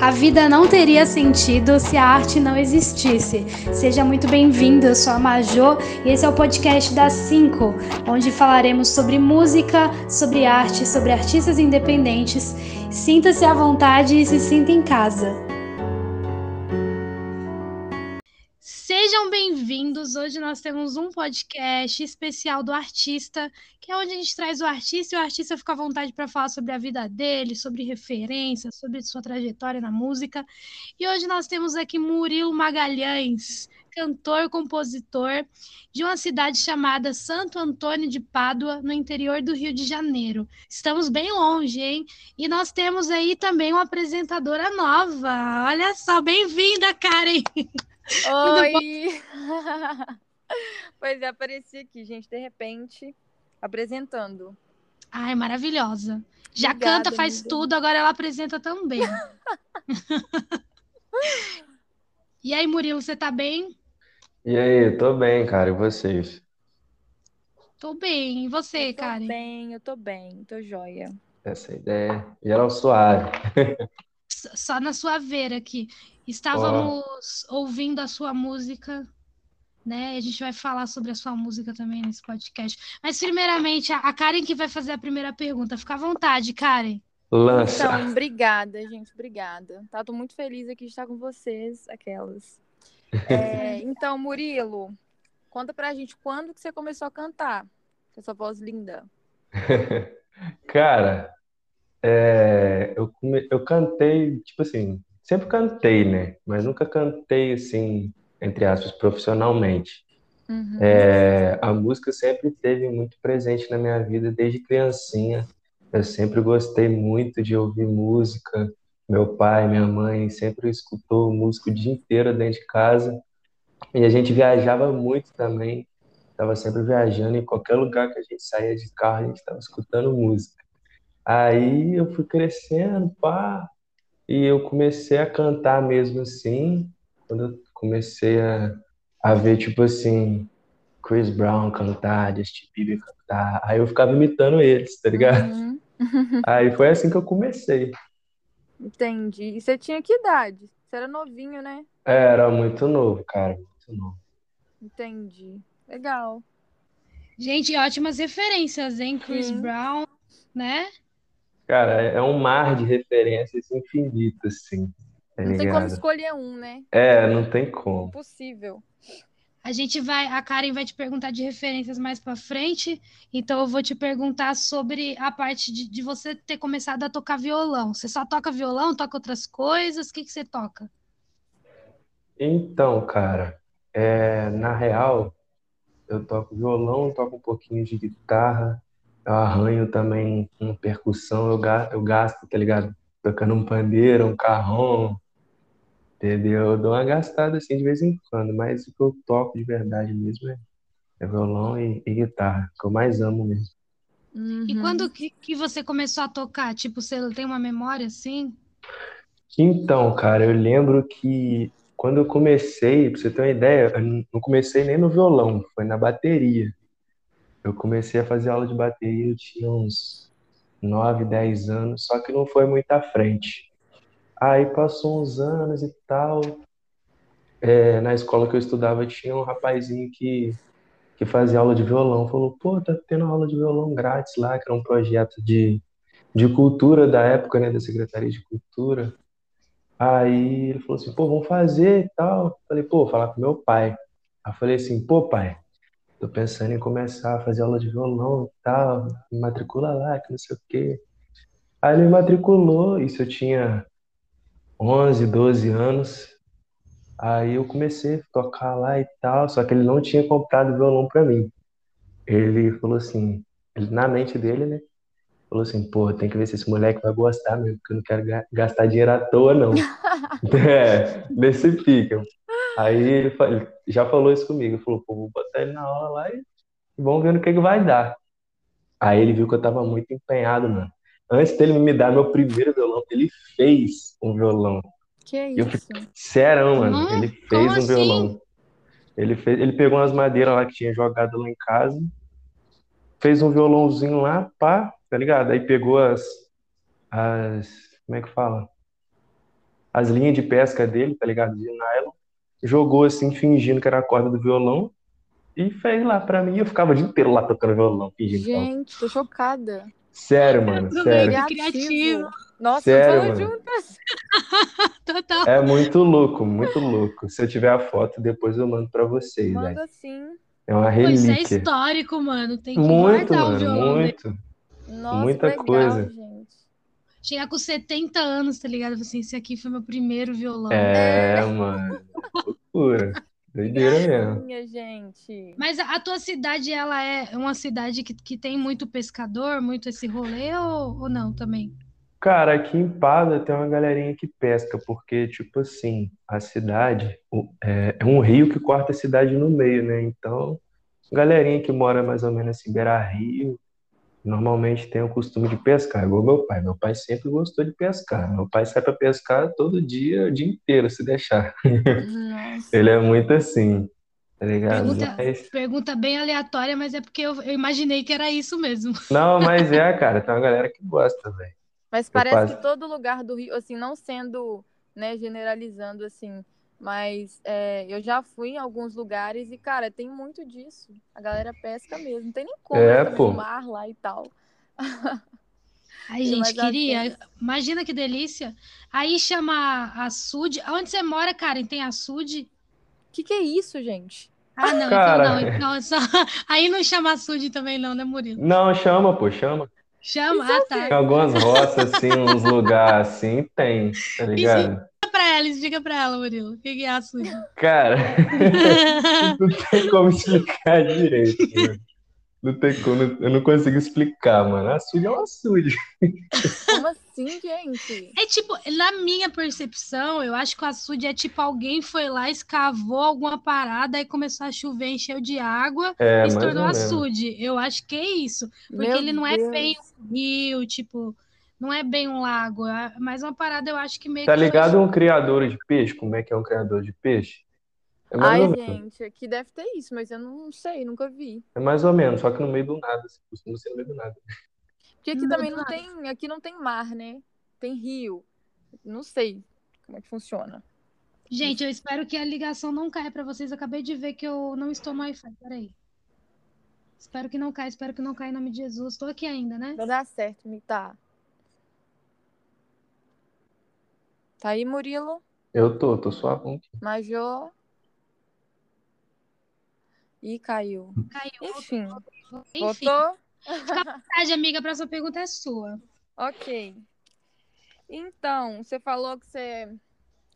A vida não teria sentido se a arte não existisse. Seja muito bem-vindo, eu sou a Majô e esse é o podcast das 5, onde falaremos sobre música, sobre arte, sobre artistas independentes. Sinta-se à vontade e se sinta em casa. Sejam bem-vindos. Hoje nós temos um podcast especial do artista, que é onde a gente traz o artista e o artista fica à vontade para falar sobre a vida dele, sobre referências, sobre sua trajetória na música. E hoje nós temos aqui Murilo Magalhães, cantor, compositor de uma cidade chamada Santo Antônio de Pádua, no interior do Rio de Janeiro. Estamos bem longe, hein? E nós temos aí também uma apresentadora nova. Olha só, bem-vinda, Karen! Oi! pois é, apareci aqui, gente, de repente, apresentando. Ai, maravilhosa. Já Obrigada, canta, faz tudo, agora ela apresenta também. e aí, Murilo, você tá bem? E aí, tô bem, cara, e vocês? Tô bem, e você, eu tô Karen? bem, eu tô bem, tô joia. Essa é ideia, geral suave. Só na sua vera aqui. Estávamos oh. ouvindo a sua música, né? A gente vai falar sobre a sua música também nesse podcast. Mas, primeiramente, a Karen que vai fazer a primeira pergunta. Fica à vontade, Karen. Lança. Então, obrigada, gente, obrigada. Tá, tô muito feliz aqui de estar com vocês, aquelas. É, então, Murilo, conta pra gente quando que você começou a cantar, com essa voz linda. Cara, é, eu, eu cantei, tipo assim, Sempre cantei, né? Mas nunca cantei assim, entre aspas, profissionalmente. Uhum. É, a música sempre esteve muito presente na minha vida desde criancinha. Eu sempre gostei muito de ouvir música. Meu pai, minha mãe sempre escutou música o dia inteiro dentro de casa. E a gente viajava muito também. Estava sempre viajando em qualquer lugar que a gente saía de carro, a gente estava escutando música. Aí eu fui crescendo, pá, e eu comecei a cantar mesmo assim, quando eu comecei a, a ver, tipo assim, Chris Brown cantar, Justin Bieber cantar. Aí eu ficava imitando eles, tá ligado? Uhum. Aí foi assim que eu comecei. Entendi. E você tinha que idade? Você era novinho, né? É, era muito novo, cara, muito novo. Entendi. Legal. Gente, ótimas referências, hein? Chris Sim. Brown, né? Cara, é um mar de referências infinito, assim. Tá não tem como escolher um, né? É, não tem como. Impossível. A gente vai, a Karen vai te perguntar de referências mais para frente, então eu vou te perguntar sobre a parte de, de, você ter começado a tocar violão. Você só toca violão, toca outras coisas? O que, que você toca? Então, cara, é, na real, eu toco violão, toco um pouquinho de guitarra, eu arranho também uma percussão, eu gasto, eu gasto, tá ligado? Tocando um pandeiro, um carrom, entendeu? Eu dou uma gastada assim de vez em quando, mas o que eu toco de verdade mesmo é, é violão e, e, guitarra, que eu mais amo mesmo. Uhum. E quando que, que você começou a tocar? Tipo, você tem uma memória assim? Então, cara, eu lembro que quando eu comecei, pra você ter uma ideia, eu não comecei nem no violão, foi na bateria. Eu comecei a fazer aula de bateria, eu tinha uns 9, 10 anos, só que não foi muito à frente. Aí passou uns anos e tal. É, na escola que eu estudava tinha um rapazinho que, que fazia aula de violão. Falou, pô, tá tendo aula de violão grátis lá, que era um projeto de, de cultura da época, né, da Secretaria de Cultura. Aí ele falou assim, pô, vamos fazer e tal. Falei, pô, vou falar com meu pai. Aí falei assim, pô, pai, tô pensando em começar a fazer aula de violão e tal, me matricula lá, que não sei o quê. Aí ele me matriculou, isso eu tinha 11, 12 anos. Aí eu comecei a tocar lá e tal, só que ele não tinha comprado violão para mim. Ele falou assim, ele, na mente dele, né? Falou assim, pô, tem que ver se esse moleque vai gostar mesmo, porque eu não quero gastar dinheiro à toa, não. é, nesse pica. Aí ele, já falou isso comigo. Ele falou, pô, vou botar ele na aula lá e vamos ver no que, que vai dar. Aí ele viu que eu tava muito empenhado, mano. Antes dele me dar meu primeiro violão, ele fez um violão. Que isso? Eu fiquei, serão, mano. Hum, ele fez um assim? violão. Ele, fez, ele pegou umas madeiras lá que tinha jogado lá em casa, fez um violãozinho lá, pá, tá ligado? Aí pegou as. as como é que fala? as linhas de pesca dele, tá ligado? De nylon, jogou assim, fingindo que era a corda do violão, e fez lá pra mim. Eu ficava o dia inteiro lá tocando violão, fingindo. Gente, tô chocada. Sério, mano, sério. Criativo. Nossa, Sério, juntas. Total. É muito louco, muito louco. Se eu tiver a foto, depois eu mando pra vocês. Manda sim. É uma Pô, isso é relíquia. histórico, mano. Tem que Muito, guardar o mano, violão dele. muito. Nossa, Muita legal, coisa. gente. Chegar com 70 anos, tá ligado? Assim, esse aqui foi meu primeiro violão. É, mano. Loucura. Doideira mesmo. Minha gente. Mas a, a tua cidade, ela é uma cidade que, que tem muito pescador, muito esse rolê, ou, ou não também? Cara, aqui em Pada tem uma galerinha que pesca, porque, tipo assim, a cidade é, é um rio que corta a cidade no meio, né? Então, galerinha que mora mais ou menos assim, beira-rio, normalmente tem o costume de pescar, igual meu pai. Meu pai sempre gostou de pescar. Meu pai sai pra pescar todo dia, o dia inteiro, se deixar. Nossa. Ele é muito assim, tá ligado? Pergunta, Mas- pergunta bem aleatória, mas é porque eu, eu imaginei que era isso mesmo. Não, mas é, cara, tem uma galera que gosta, velho. Mas parece passo- que todo lugar do Rio, assim, não sendo, né, generalizando, assim, mas é, eu já fui em alguns lugares e, cara, tem muito disso. A galera pesca mesmo. Não tem nem como É, no pô. mar lá e tal. Ai, gente, queria. assim- Imagina que delícia. Aí chama açude. Onde você mora, Karen? Tem açude? O que, que é isso, gente? Ah, não, Cara. então não. Então, é só... Aí não chama açude também, não, né, Murilo? Não, chama, pô, chama. Chama? Isso é Ah, tá. Tem algumas roças, assim, uns lugares assim, tem, tá ligado? Explica pra ela, explica pra ela, Murilo. O que que é açude? Cara, não tem como explicar direito, mano. Não tem como, eu não consigo explicar, mano. Açude é um açude. Como assim, gente? É tipo, na minha percepção, eu acho que o açude é tipo alguém foi lá, escavou alguma parada, aí começou a chover, encheu de água É, e se tornou ou menos. açude. Eu acho que é isso. Porque Meu ele não é Deus. bem um rio, tipo, não é bem um lago. É mais uma parada, eu acho que meio Tá que. ligado um criador de peixe? Como é que é um criador de peixe? É Ai, gente, aqui deve ter isso, mas eu não sei, nunca vi. É mais ou menos, só que no meio do nada. assim, Costuma ser no meio do nada. Porque aqui Não, também não nada. tem, aqui não tem mar, né? Tem rio. Não sei como é que funciona. Gente, eu espero que a ligação não caia pra vocês. Eu acabei de ver que eu não estou no Wi-Fi. Peraí. Espero que não caia, espero que não caia em nome de Jesus. Estou aqui ainda, né? Vai dar certo, me tá. Tá aí, Murilo? Eu tô, tô suavão. Major. Ih, caiu. Caiu. Enfim, Enfim, voltou? vontade, amiga, a próxima pergunta é sua. Ok. Então, você falou que você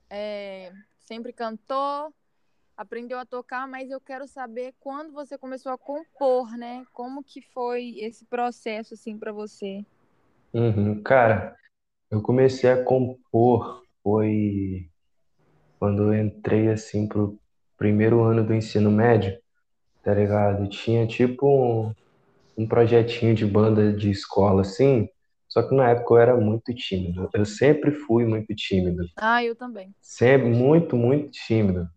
é, sempre cantou, aprendeu a tocar, mas eu quero saber quando você começou a compor, né? Como que foi esse processo, assim, pra você? Uhum. Cara, eu comecei a compor foi quando eu entrei assim pro primeiro ano do ensino médio, tá ligado? Tinha tipo um, um projetinho de banda de escola assim, só que na época eu era muito tímido. Eu sempre fui muito tímido, Ah, eu também. sempre muito, muito tímido.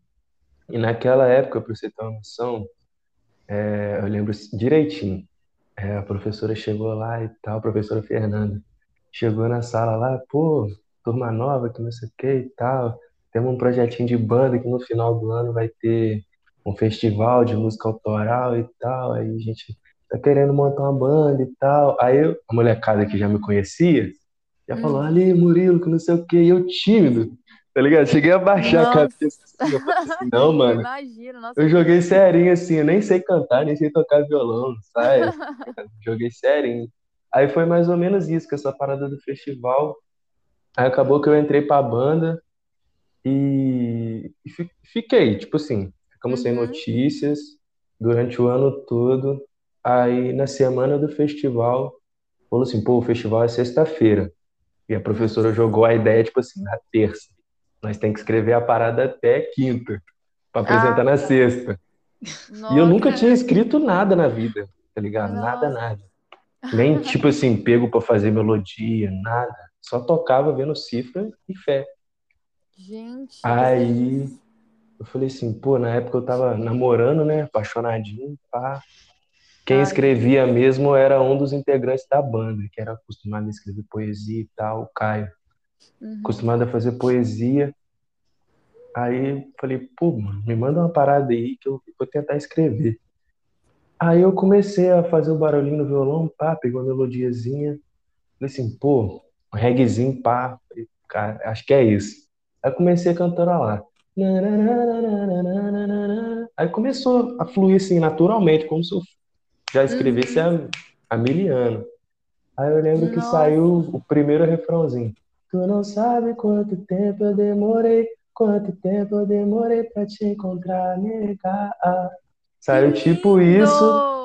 E naquela época, pra você ter uma noção, é, eu lembro direitinho. É, a professora chegou lá e tal, a professora Fernanda. Chegou na sala lá, pô, turma nova, que não sei o que e tal. Temos um projetinho de banda que no final do ano vai ter um festival de música autoral e tal. Aí a gente tá querendo montar uma banda e tal. Aí eu- a molecada que já me conhecia já falou, Hum. ali, Murilo, que não sei o que, e eu tímido, tá ligado? Cheguei a baixar a Nossa. cabeça assim, eu falei assim, não, mano. Imagina, nossa. Eu joguei serinho assim, eu nem sei cantar, nem sei tocar violão, sabe? Joguei serinho. Aí foi mais ou menos isso, com essa parada do festival. Aí acabou que eu entrei pra banda e, e fi- fiquei, tipo assim, ficamos sem Uhum. notícias durante o ano todo. Aí na semana do festival, falou assim, pô, o festival é sexta-feira. E a professora jogou a ideia, tipo assim, na terça. Nós tem que escrever a parada até quinta, pra apresentar Ah, na sexta. E eu Nossa. nunca tinha escrito nada na vida, tá ligado? Nada, Nossa. nada. Nem, tipo assim, pego pra fazer melodia, nada. Só tocava vendo cifra e fé. Gente. Aí eu falei assim, pô, na época eu tava namorando, né? Apaixonadinho, pá. Quem Ai, escrevia mesmo era um dos integrantes da banda, que era acostumado a escrever poesia e tal, o Caio. uhum. acostumado a fazer poesia. Aí falei, pô, mano, me manda uma parada aí que eu vou tentar escrever. Aí eu comecei a fazer o barulhinho no violão, pá, pegou a melodiazinha. Falei assim, pô, um reggaezinho, pá. Falei, cara, acho que é isso. Aí comecei a cantar lá. Aí começou a fluir assim, naturalmente, como se eu já escrevesse uhum. há, mil anos. Aí eu lembro Nossa. que saiu o primeiro refrãozinho. Tu não sabe quanto tempo eu demorei, quanto tempo eu demorei pra te encontrar, nega. Saiu tipo isso.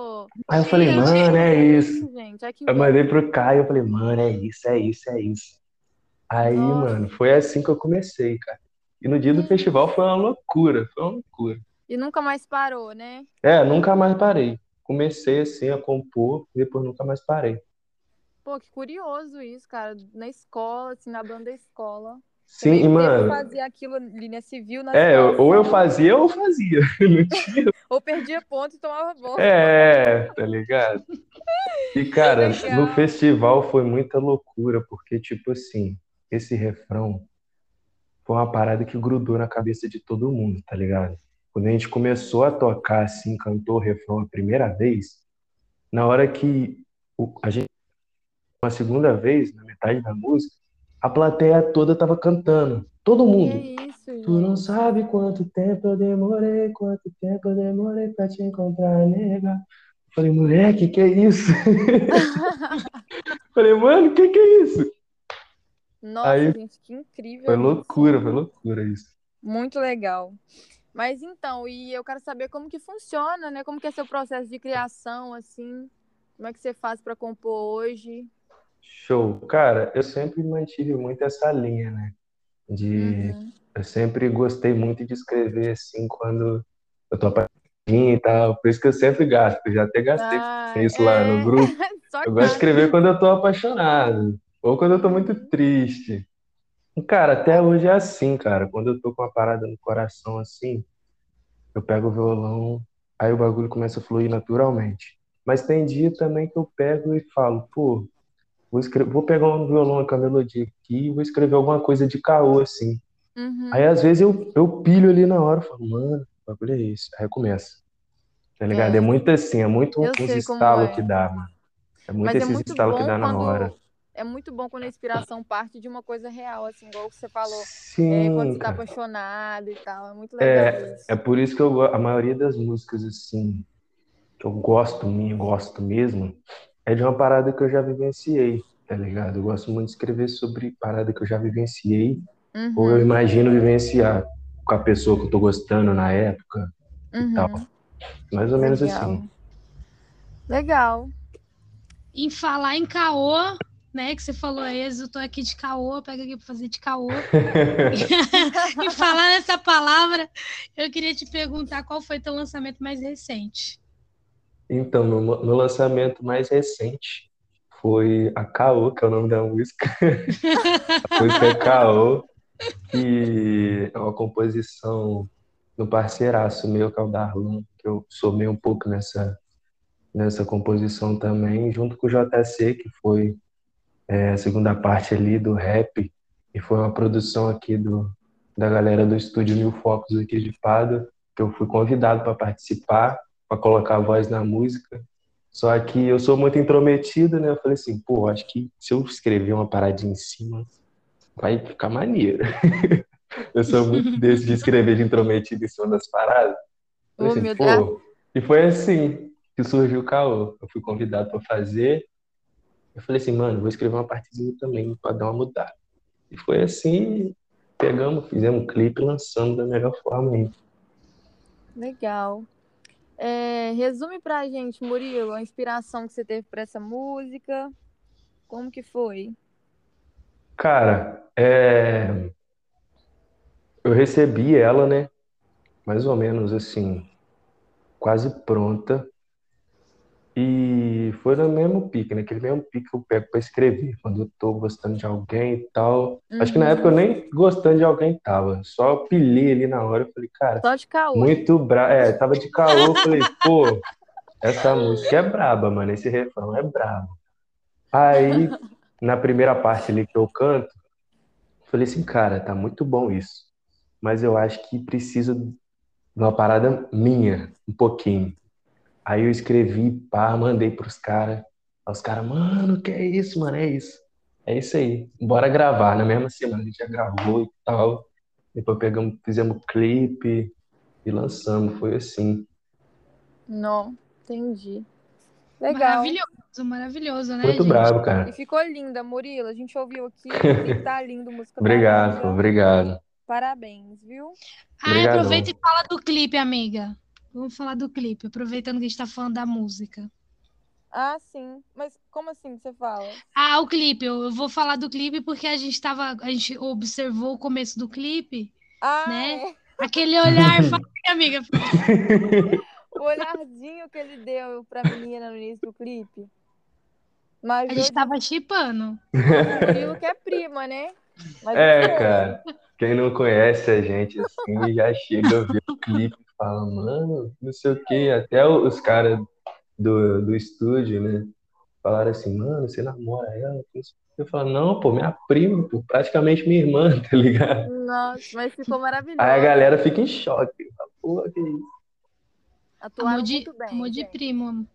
Aí eu falei, mano, é isso. Gente, eu mandei pro Caio, eu falei, mano, é isso, é isso, é isso. Aí, Nossa. mano, foi assim que eu comecei, cara. E no dia do hum. festival foi uma loucura, foi uma loucura. E nunca mais parou, né? É, nunca mais parei. Comecei assim a compor, depois nunca mais parei. Pô, que curioso isso, cara. Na escola, assim, na banda da escola. Sim, e, mano. fazia aquilo linha civil na É, escola, ou eu fazia ou eu fazia. ou perdia ponto e tomava bola. É, tá ligado? E, cara, no festival foi muita loucura, porque, tipo assim, esse refrão foi uma parada que grudou na cabeça de todo mundo, tá ligado? Quando a gente começou a tocar assim, cantou o refrão a primeira vez, na hora que a gente uma segunda vez, na metade da música, a plateia toda tava cantando, todo mundo. Isso, tu não sabe quanto tempo eu demorei, quanto tempo eu demorei pra te encontrar, nega. Falei, moleque, que é isso? Falei, mano, que que é isso? Nossa, Aí, gente, que incrível. Foi loucura, foi loucura isso. Muito legal. Mas então, e eu quero saber como que funciona, né? Como que é seu processo de criação, assim? Como é que você faz para compor hoje? Show. Cara, eu sempre mantive muito essa linha, né? De... Uhum. Eu sempre gostei muito de escrever, assim, quando eu tô apaixonado e tal. Por isso que eu sempre gasto. Eu já até gastei ah, isso é... lá no é. grupo. eu gosto de escrever quando eu tô apaixonado. Ou quando eu tô muito triste. Cara, até hoje é assim, cara. Quando eu tô com uma parada no coração assim, eu pego o violão, aí o bagulho começa a fluir naturalmente. Mas tem dia também que eu pego e falo, pô, vou, escrever, vou pegar um violão com a melodia aqui e vou escrever alguma coisa de caô, assim. Uhum. Aí às vezes eu, eu pilho ali na hora, falo, mano, o bagulho é isso. Aí começa. Tá ligado? É, é muito assim, é muito uns estalos é. que dá, mano. É muito Mas é esses é estalos que dá na hora é muito bom quando a inspiração parte de uma coisa real, assim, igual você falou. Sim, é, quando você tá apaixonado e tal. É muito legal é, isso. É por isso que eu a maioria das músicas, assim, que eu gosto, eu gosto mesmo, é de uma parada que eu já vivenciei, tá ligado? Eu gosto muito de escrever sobre parada que eu já vivenciei, uhum. ou eu imagino vivenciar com a pessoa que eu tô gostando na época uhum. e tal. Mais ou menos legal. assim. Legal. Em falar em caô, né? Que você falou aí, eu tô aqui de caô, pega aqui para fazer de caô. e falar nessa palavra, eu queria te perguntar qual foi teu lançamento mais recente. Então, meu, meu lançamento mais recente foi a Caô, que é o nome da música. a música é Caô, que é uma composição do parceiraço meu, que é o Darlan, que eu somei um pouco nessa, nessa composição também, junto com o JC, que foi é, a segunda parte ali do rap, e foi uma produção aqui do, da galera do estúdio Mil Focos aqui de Pada, que eu fui convidado para participar, para colocar a voz na música. Só que eu sou muito intrometido, né? Eu falei assim, pô, acho que se eu escrever uma paradinha em cima, vai ficar maneiro. eu sou muito desse de escrever de intrometido em cima das paradas. Oh, assim, pô, e foi assim que surgiu o caô. Eu fui convidado para fazer, eu falei assim, mano, vou escrever uma partezinha também para dar uma mudada. E foi assim, pegamos, fizemos um clipe lançando da melhor forma aí. Legal. É, resume pra gente, Murilo, a inspiração que você teve para essa música. Como que foi? Cara, é... eu recebi ela, né? Mais ou menos assim, quase pronta. E foi no mesmo pique, naquele mesmo pique que eu pego pra escrever, quando eu tô gostando de alguém e tal. Uhum. Acho que na época eu nem gostando de alguém tava, só pilhei ali na hora, eu falei, cara, só de caô. muito brabo, é, tava de caô, eu falei, pô, essa música é braba, mano, esse refrão é brabo. Aí, na primeira parte ali que eu canto, falei assim, cara, tá muito bom isso. Mas eu acho que precisa de uma parada minha, um pouquinho. Aí eu escrevi, pá, mandei pros caras. Aí os caras, mano, que é isso, mano? É isso. É isso aí. Bora gravar. Na mesma semana a gente já gravou e tal. Depois pegamos, fizemos clipe e lançamos. Foi assim. Não, entendi. Legal. Maravilhoso, maravilhoso, né, Muito gente? bravo, cara. E ficou linda, Murilo. A gente ouviu aqui, clipe tá lindo, música Obrigado, obrigado. Parabéns, viu? Ah, aproveita e fala do clipe, amiga. Vamos falar do clipe, aproveitando que a gente tá falando da música. Ah, sim. Mas como assim que você fala? Ah, o clipe, eu, eu vou falar do clipe porque a gente tava, a gente observou o começo do clipe, Ah, Né? é. aquele olhar, fala, amiga, O olharzinho que ele deu pra menina no início do clipe. Mas a gente tava chipando. o Murilo que é prima, né? Mas É, cara. Quem não conhece a gente assim, já chega a ver o clipe fala, mano, não sei o quê. Até os caras do, do estúdio, né? Falaram assim, mano, você namora ela? Eu falo, não, pô, minha prima, pô, praticamente minha irmã, tá ligado? Nossa, mas ficou maravilhoso. Aí a galera fica em choque. Pô, que isso? Atuaram Amor de, muito bem, amor de gente. primo.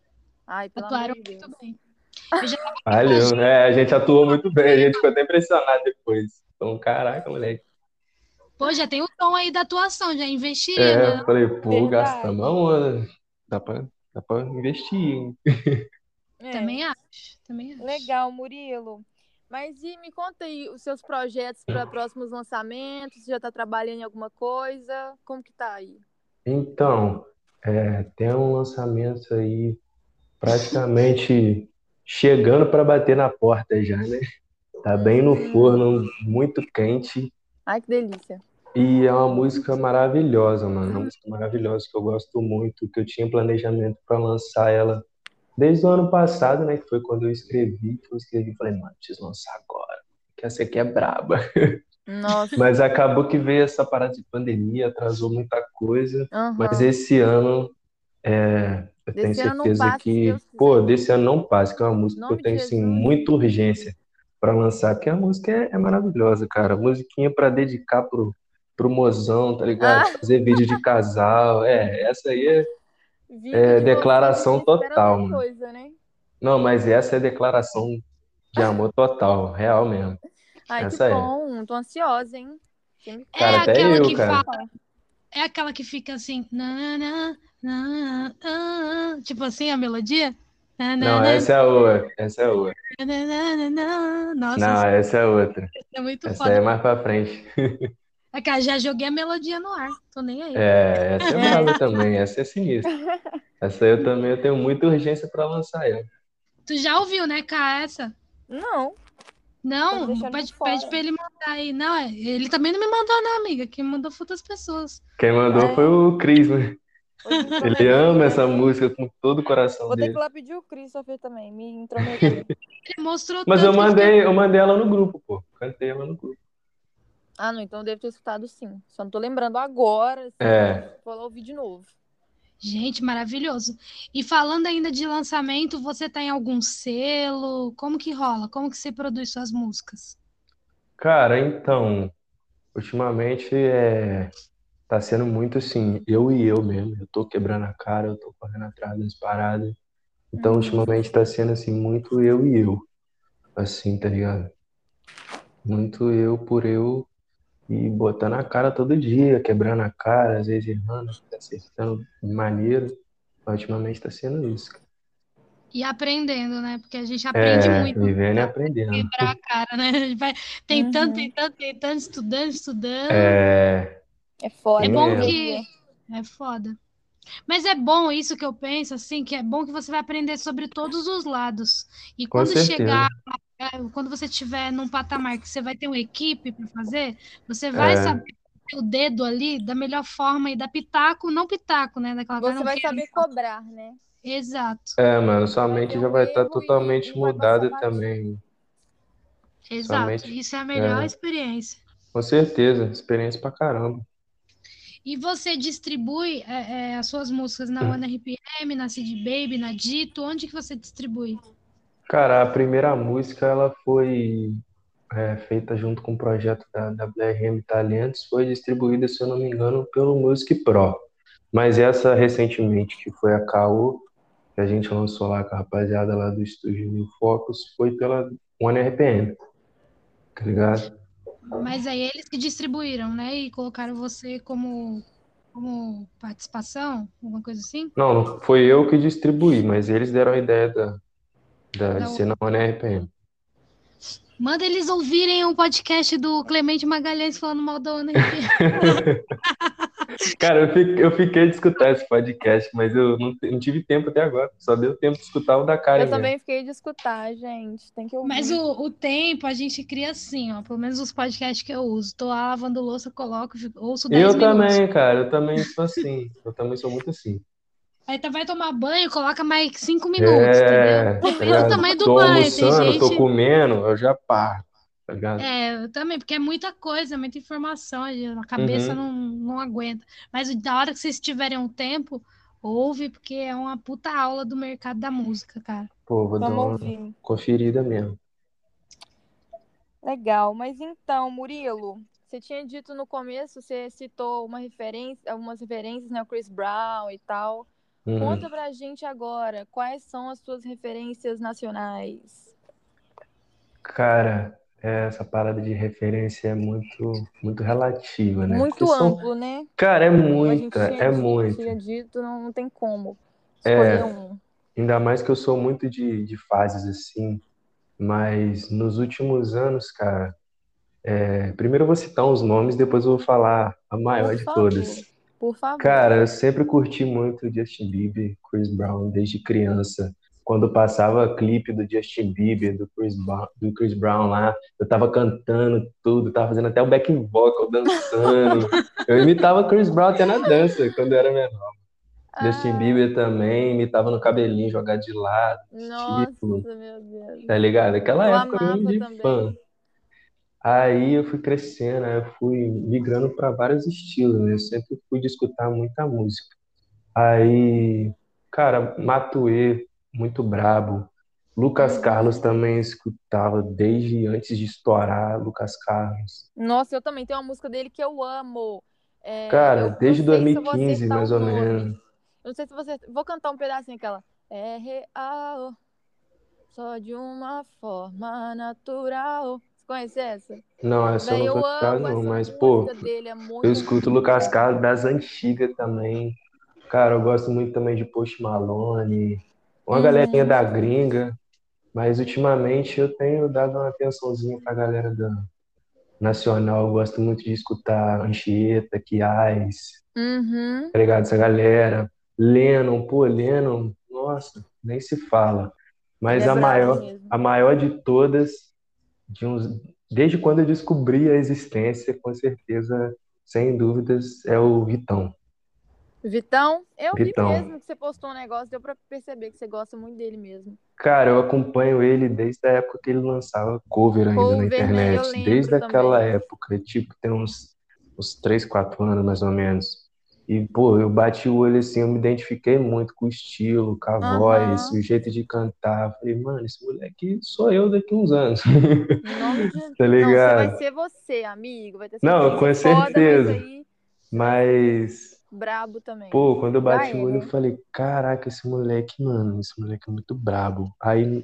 Ai, pelo Atuaram amor de Deus. muito bem. Valeu, né? A gente atuou muito bem, a gente ficou até impressionado depois. Então, caraca, moleque. Pô, já tem o tom aí da atuação, já investiria, É, né? eu falei, pô, Verdade. gastamos a onda. Dá pra, dá pra investir, hein? É. Também acho, também acho. Legal, Murilo. Mas e me conta aí os seus projetos para próximos lançamentos. Você já está trabalhando em alguma coisa? Como que tá aí? Então, é, tem um lançamento aí praticamente chegando para bater na porta já, né? Tá bem no forno, muito quente. Ai, que delícia. E é uma música maravilhosa, mano. Uma música maravilhosa que eu gosto muito, que eu tinha planejamento para lançar ela desde o ano passado, né? Que foi quando eu escrevi. Que eu escrevi e falei, mano, preciso lançar agora. Que essa aqui é braba. Nossa. Mas acabou que veio essa parada de pandemia, atrasou muita coisa. Aham. Mas esse ano, é, eu tenho Desse não certeza passa, que, pô, desse ano não passa, que é uma música que eu tenho, assim, muita urgência para lançar, porque a música é, é maravilhosa, cara. Musiquinha para dedicar pro, pro mozão, tá ligado? Ah. Fazer vídeo de casal, é, essa aí é. É, de declaração total, coisa, né? Não, mas essa é declaração de amor total, real mesmo. Ai, Essa que é. bom. Tô ansiosa, hein? Cara, é até aquela eu, que cara. fala, é aquela que fica assim, na, na, na, na, tipo assim a melodia. Não, essa é a outra, essa é a outra. Nossa, Não, essa é a outra. essa é muito Essa é mais pra frente. É que eu já joguei a melodia no ar, tô nem aí. É, essa é brava também, essa é sinistra. Essa eu também eu tenho muita urgência pra lançar ela. Tu já ouviu, né, Cá, essa? Não. Não, pede, pede pra ele mandar aí. Não, é, ele também não me mandou, não, amiga. Quem mandou foi outras pessoas. Quem mandou É. foi o Cris, né? Ele ama essa música com todo o coração Vou ter que dele. lá pedir o Christopher também, me intrometer. Ele mostrou Mas tanto eu que mandei, eu mandei ela no grupo, pô. Cantei ela no grupo. Ah, não, então eu devo ter escutado sim. Só não tô lembrando agora. Assim, É. Vou lá ouvir de novo. Gente, maravilhoso. E falando ainda de lançamento, você tem algum selo? Como que rola? Como que você produz suas músicas? Cara, então, ultimamente é, tá sendo muito assim, eu e eu mesmo. Eu tô quebrando a cara, eu tô correndo atrás das paradas. Então, Uhum. ultimamente tá sendo assim, muito eu e eu. Assim, tá ligado? Muito eu por eu e botando a cara todo dia, quebrando a cara, às vezes errando, acertando. Mas ultimamente tá sendo isso. cara. E aprendendo, né? Porque a gente aprende É, muito vivendo e aprendendo. quebrar a cara, né? A gente vai tentando, Uhum. tentando, tentando, estudando, estudando. É, É foda. É bom mesmo. que. É foda. Mas é bom isso que eu penso, assim, que é bom que você vai aprender sobre todos os lados. E com quando certeza. chegar, é, quando você estiver num patamar que você vai ter uma equipe para fazer, você vai É. saber o dedo ali da melhor forma e dar pitaco, não pitaco, né? Daquela coisa, Você não vai saber cobrar, né? Exato, É, mano, sua mente já vai estar e totalmente mudada também. exato. mente- Isso é a melhor é. experiência. Com certeza, experiência pra caramba. E você distribui é, é, as suas músicas na One RPM, na CD Baby, na Dito? Onde que você distribui? Cara, a primeira música, ela foi é, feita junto com o projeto da WRM Talentos, foi distribuída, se eu não me engano, pelo Music Pro. Mas essa recentemente, que foi a KO, que a gente lançou lá com a rapaziada lá do estúdio New Focus, foi pela One RPM, tá ligado? Mas aí eles que distribuíram, né? E colocaram você como, como participação, alguma coisa assim? Não, não foi eu que distribuí, mas eles deram a ideia da, da, na One RPM. Manda eles ouvirem um podcast do Clemente Magalhães falando mal da Ana. Cara, eu fiquei, eu fiquei de escutar esse podcast, mas eu não, não tive tempo até agora. Só deu tempo de escutar o da Karen Eu mesmo. também fiquei de escutar, gente. Tem que ouvir. Mas o, o tempo a gente cria assim, ó. Pelo menos os podcasts que eu uso. Tô lá lavando louça, coloco, ouço 10 Eu minutos. também, cara, eu também sou assim. Eu também sou muito assim. Aí tu vai tomar banho, coloca mais 5 minutos, É, entendeu? tá Depende do ligado? tamanho do Tô banho. Tem almoçando, tô gente. comendo, eu já paro, tá ligado? É, eu também, porque é muita coisa, muita informação, a cabeça Uhum. não, não aguenta. Mas da hora que vocês tiverem um tempo, ouve, porque é uma puta aula do mercado da música, cara. Pô, vou dar Vamos uma ouvir. conferida mesmo. Legal. Mas então, Murilo, você tinha dito no começo, você citou uma referência, algumas referências, né? O Chris Brown e tal. Uhum. Conta pra gente agora, quais são as suas referências nacionais? Cara, essa parada de referência é muito, muito relativa, né? Muito Porque são- amplo, né? Cara, é muita, tinha, é muita. tinha dito, não, não tem como É. escolher um. Ainda mais que eu sou muito de, de fases assim, mas nos últimos anos, cara, é, primeiro eu vou citar uns nomes, depois eu vou falar a maior Por de favor. todas. Por favor. Cara, eu sempre curti muito o Justin Bieber, Chris Brown, desde criança. Quando passava clipe do Justin Bieber, do Chris Brown, do Chris Brown lá, eu tava cantando tudo, tava fazendo até o backing vocal, dançando. Eu imitava Chris Brown até na dança, quando eu era menor. Justin Ah, Bieber também, imitava no cabelinho, jogar de lado, Nossa, tipo, meu Deus. tá ligado? Aquela Eu época de também. fã. Aí eu fui crescendo, eu fui migrando para vários estilos, né? Eu sempre fui de escutar muita música. Aí, cara, Matuê, muito brabo. Lucas. Carlos também escutava desde antes de estourar, Lucas Carlos. Nossa, eu também tenho uma música dele que eu amo. É, Cara, eu desde sei se eu vou 2015, acertar mais ou menos. Eu não sei se você. Vou cantar um pedacinho aquela. É real, só de uma forma natural. Conhece essa? Não, essa eu não eu ligado, amo não, mas, pô, é eu escuto o Lucas. Carlos das antigas também. Cara, eu gosto muito também de Post Malone, uma galerinha Uhum. da gringa, mas ultimamente eu tenho dado uma atençãozinha pra galera da nacional. Eu gosto muito de escutar Anchieta, Kiais, Uhum. tá ligado? Essa galera. Lennon, pô, Lennon, nossa, nem se fala. Mas é a maior, mesmo. a maior de todas, de uns, desde quando eu descobri a existência, com certeza, sem dúvidas, é o Vitão. Vitão, eu vi Vitão. mesmo que você postou um negócio, deu pra perceber que você gosta muito dele mesmo. Cara, eu acompanho ele desde a época que ele lançava cover ainda na Cover, né? Eu internet. lembro Desde aquela também. época, tipo, tem uns, uns 3, 4 anos mais ou menos. E, pô, eu bati o olho assim, eu me identifiquei muito com o estilo, com a Aham. voz, o jeito de cantar. Falei, mano, esse moleque sou eu daqui uns anos. De... Tá Não, você ligado? vai ser você, amigo. Vai ter Não, com Foda, certeza. aí, Mas, brabo também. pô, quando eu bati o olho, eu falei, caraca, esse moleque, mano, esse moleque é muito brabo. Aí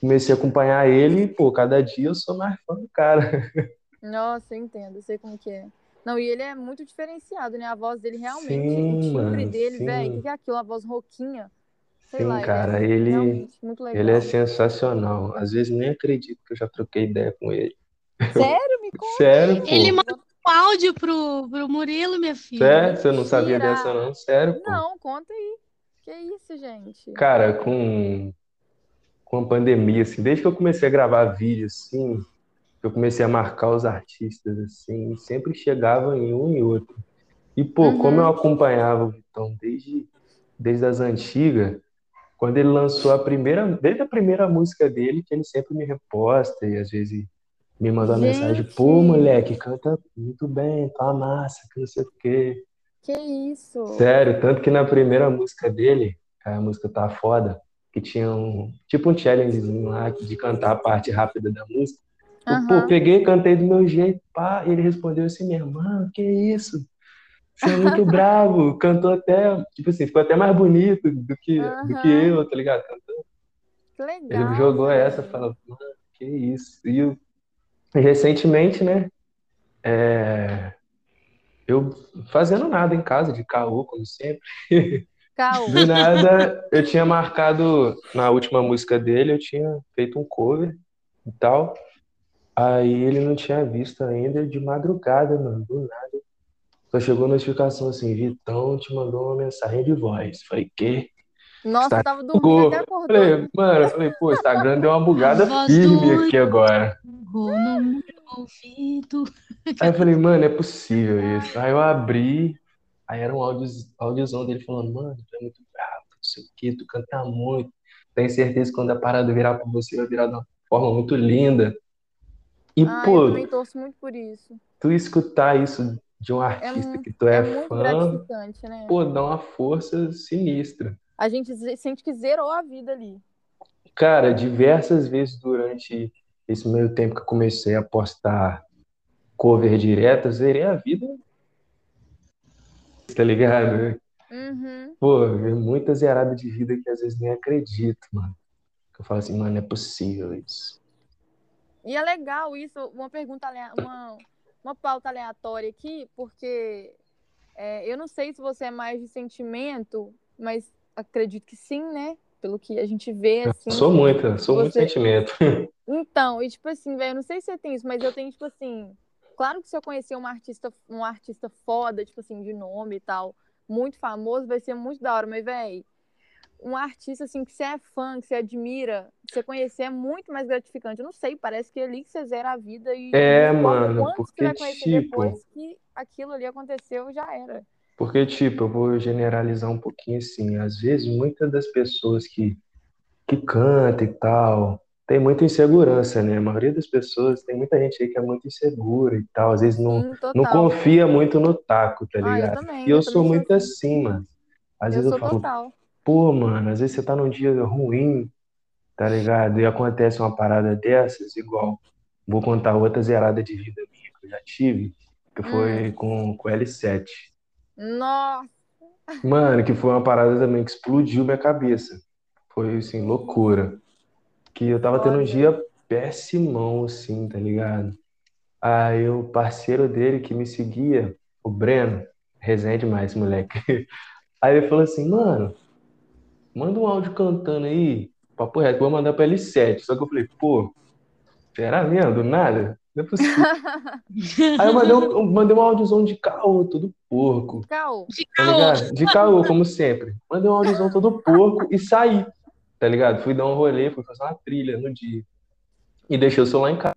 comecei a acompanhar ele e, pô, cada dia eu sou mais fã do cara. Nossa, eu entendo, eu sei como que é. Não, e ele é muito diferenciado, né? A voz dele realmente, Sim, o timbre mano, dele, velho, o que que é aquilo? A voz rouquinha. Sei Sim, lá, ele cara, é ele, muito legal. ele é sensacional. Às vezes nem acredito que eu já troquei ideia com ele. Sério? Me conta. Sério, Ele pô. mandou um áudio pro, pro Murilo, minha filha. Sério? Você não sabia Mentira. dessa, não? Sério, pô. Não, conta aí. Que isso, gente? Cara, com, com a pandemia, assim, desde que eu comecei a gravar vídeo, assim, eu comecei a marcar os artistas, assim, sempre chegava em um e outro. E, pô, Uhum. como eu acompanhava o Vitão desde, desde as antigas, quando ele lançou a primeira, desde a primeira música dele, que ele sempre me reposta e às vezes me manda uma mensagem, pô, moleque, canta muito bem, tá massa, que não sei o quê. Que isso? Sério, tanto que na primeira música dele, a música tá foda, que tinha um, tipo um challengezinho lá de cantar a parte rápida da música. Uhum. Pô, peguei, cantei do meu jeito, pá, e ele respondeu assim, minha irmã, que isso? Você é muito bravo, cantou até, tipo assim, ficou até mais bonito do que, uhum. do que eu, tá ligado? Que legal. Ele jogou essa, falou, mano, que isso. E, eu, recentemente, né, é, eu fazendo nada em casa, de caô, como sempre. Caô. Do nada, eu tinha marcado, na última música dele, eu tinha feito um cover e tal. Aí ele não tinha visto ainda de madrugada, mano, do nada. Só chegou a notificação assim, Vitão te mandou uma mensagem de voz. Falei, quê? Nossa, eu tava dormindo até acordou. Falei, mano, eu falei, pô, o Instagram deu uma bugada firme aqui agora. No ouvido. Aí eu falei, mano, é possível isso. Aí eu abri, aí era um áudio, áudiozão dele falando, mano, tu é muito bravo, não sei o quê, tu canta muito. Tenho certeza que quando a parada virar pra você, vai virar de uma forma muito linda. E, ah, pô, eu também torço muito por isso. Tu escutar isso de um artista é, que tu é, é fã, né? pô, dá uma força sinistra. A gente sente que zerou a vida ali. Cara, diversas vezes durante esse meio tempo que eu comecei a postar cover direto, zerei a vida. Tá ligado? Uhum. Pô, muita zerada de vida que às vezes nem acredito, mano. Eu falo assim, mano, não é possível isso. E é legal isso, uma pergunta, uma, uma pauta aleatória aqui, porque é, eu não sei se você é mais de sentimento, mas acredito que sim, né? Pelo que a gente vê, assim. sou muito, sou você... muito sentimento. Então, e tipo assim, velho, eu não sei se você tem isso, mas eu tenho, tipo assim. Claro que se eu conhecer uma artista, um artista foda, tipo assim, de nome e tal, muito famoso, vai ser muito da hora, mas, velho, um artista assim que você é fã, que você admira, você conhecer é muito mais gratificante. Eu não sei, parece que é ali que você zera a vida e é, mano, porque você vai conhecer tipo, depois que aquilo ali aconteceu já era. Porque tipo, eu vou generalizar um pouquinho assim, às vezes muitas das pessoas que que canta e tal, tem muita insegurança, né? A maioria das pessoas, tem muita gente aí que é muito insegura e tal, às vezes não, não confia muito no taco, tá ligado? Ah, eu também, e eu, eu sou muito assim. assim, mano. Às eu vezes eu falo, total. Pô, mano, às vezes você tá num dia ruim, tá ligado? E acontece uma parada dessas, igual, vou contar outra zerada de vida minha que eu já tive, que foi hum. com, com L7. Nossa! Mano, que foi uma parada também que explodiu minha cabeça. Foi, assim, loucura. Que eu tava tendo um dia péssimão, assim, tá ligado? Aí o parceiro dele que me seguia, o Breno, resenha demais, moleque. Aí ele falou assim, mano, manda um áudio cantando aí, papo reto, vou mandar pra L7. Só que eu falei, pô, será mesmo? Do nada? Não é possível. Aí eu mandei um, mandei um áudiozão de caô, todo porco. Caô. De Tá caô. ligado? De caô, como sempre. Mandei um áudiozão todo porco e saí, tá ligado? Fui dar um rolê, fui fazer uma trilha no dia. E deixei o celular em casa.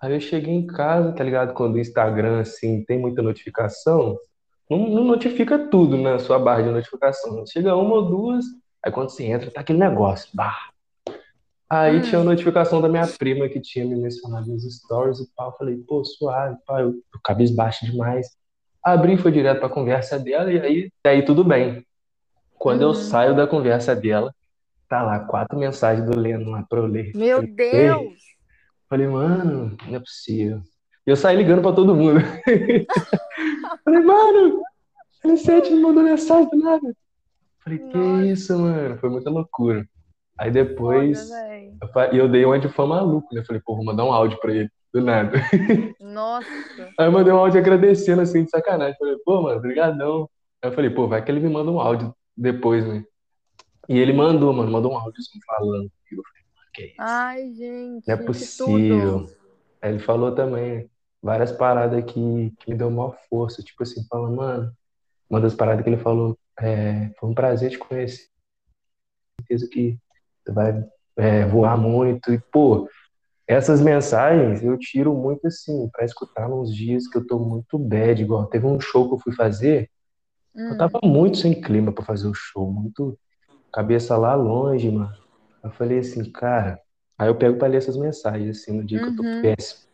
Aí eu cheguei em casa, tá ligado? Quando o Instagram, assim, tem muita notificação, não, não notifica tudo na sua barra de notificação. Chega uma ou duas, aí quando você entra, tá aquele negócio, bah. Aí Hum. tinha a notificação da minha prima que tinha me mencionado nos stories e pau. Eu falei, pô, suave, pá, eu tô cabisbaixo demais. Abri, foi direto pra conversa dela e aí, tudo bem. Quando eu Uhum. saio da conversa dela, tá lá, quatro mensagens do Leno lá pra eu ler. Meu Falei, Deus! Falei, mano, não é possível. E eu saí ligando pra todo mundo. Falei, mano, L7 me mandou mensagem do nada. Falei, que Nossa. isso, mano? Foi muita loucura. Aí depois, Foda, véi. eu, eu dei uma de fã maluco, né? Falei, pô, vou mandar um áudio pra ele, do nada. Nossa. Aí eu mandei um áudio agradecendo, assim, de sacanagem. Falei, pô, mano, brigadão. Aí eu falei, pô, vai que ele me manda um áudio depois, né? E ele mandou, mano, mandou um áudio assim, falando. E eu falei, mano, que isso? Ai, gente. Não é possível. tudo. Aí ele falou também várias paradas que, que me deu maior força. Tipo assim, falando, mano, uma das paradas que ele falou, é, foi um prazer te conhecer. Certeza que você vai é, voar muito. E, pô, essas mensagens eu tiro muito assim, pra escutar nos dias que eu tô muito bad. Igual teve um show que eu fui fazer, eu Hum. tava muito sem clima pra fazer o show, muito cabeça lá longe, mano. Eu falei assim, cara. Aí eu pego pra ler essas mensagens, assim, no dia que eu tô Uhum. péssimo.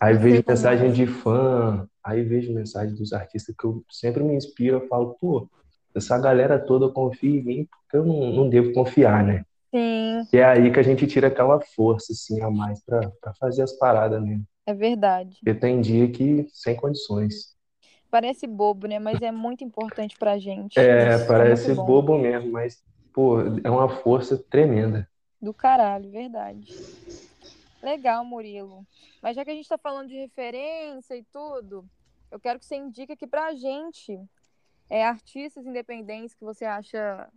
Aí Eu sei vejo é. mensagem de fã, aí vejo mensagem dos artistas que eu sempre me inspiro, eu falo, pô, essa galera toda confia em mim, porque eu não, não devo confiar, né? Sim, E é aí que a gente tira aquela força, assim, a mais pra, pra fazer as paradas mesmo. é verdade. Porque tem dia que sem condições. Parece bobo, né? Mas é muito importante pra gente. É, Isso parece muito bom. bobo mesmo, mas, pô, é uma força tremenda. Do caralho, verdade. Legal, Murilo. Mas já que a gente tá falando de referência e tudo, eu quero que você indique aqui pra gente é, artistas independentes que você acha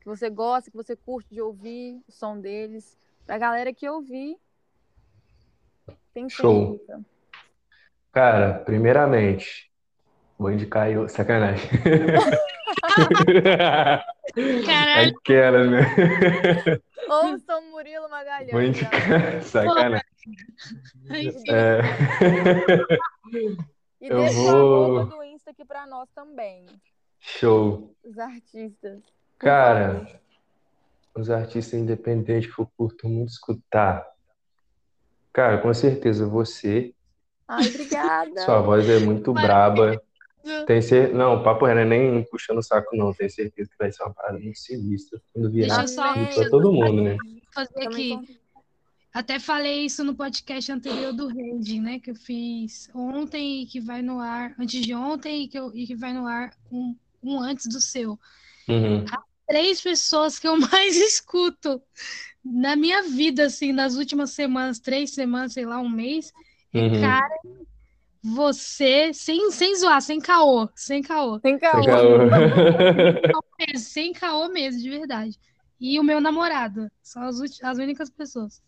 que você gosta, que você curte de ouvir o som deles, pra galera que ouvir. Tem Show. dica. Cara, primeiramente, vou indicar eu. Sacanagem. Caralho, Aquela, né? Ouçam Murilo Magalhães. Vou indicar. Sim. É. E Eu deixa vou- o arroba do Insta aqui pra nós também. Show. Os artistas. Cara, os artistas independentes que eu curto muito escutar. Cara, com certeza você. Ai, obrigada. Sua voz é muito braba. Tem cer... Não, papo reto, é nem puxando o saco, não. Tenho certeza que vai ser uma parada muito sinistra quando vier. Deixa só- pra todo mundo, né? fazer aqui. Até falei isso no podcast anterior do Raging, né? Que eu fiz ontem e que vai no ar, antes de ontem e que, eu, e que vai no ar um, um antes do seu. Uhum. Três pessoas que eu mais escuto na minha vida, assim, nas últimas semanas, três semanas, sei lá, um mês. É Uhum. Karen, você, sem, sem zoar, sem caô, sem caô. Tem caô. Legal. mesmo, Sem caô mesmo, de verdade. E o meu namorado. São as, as únicas pessoas.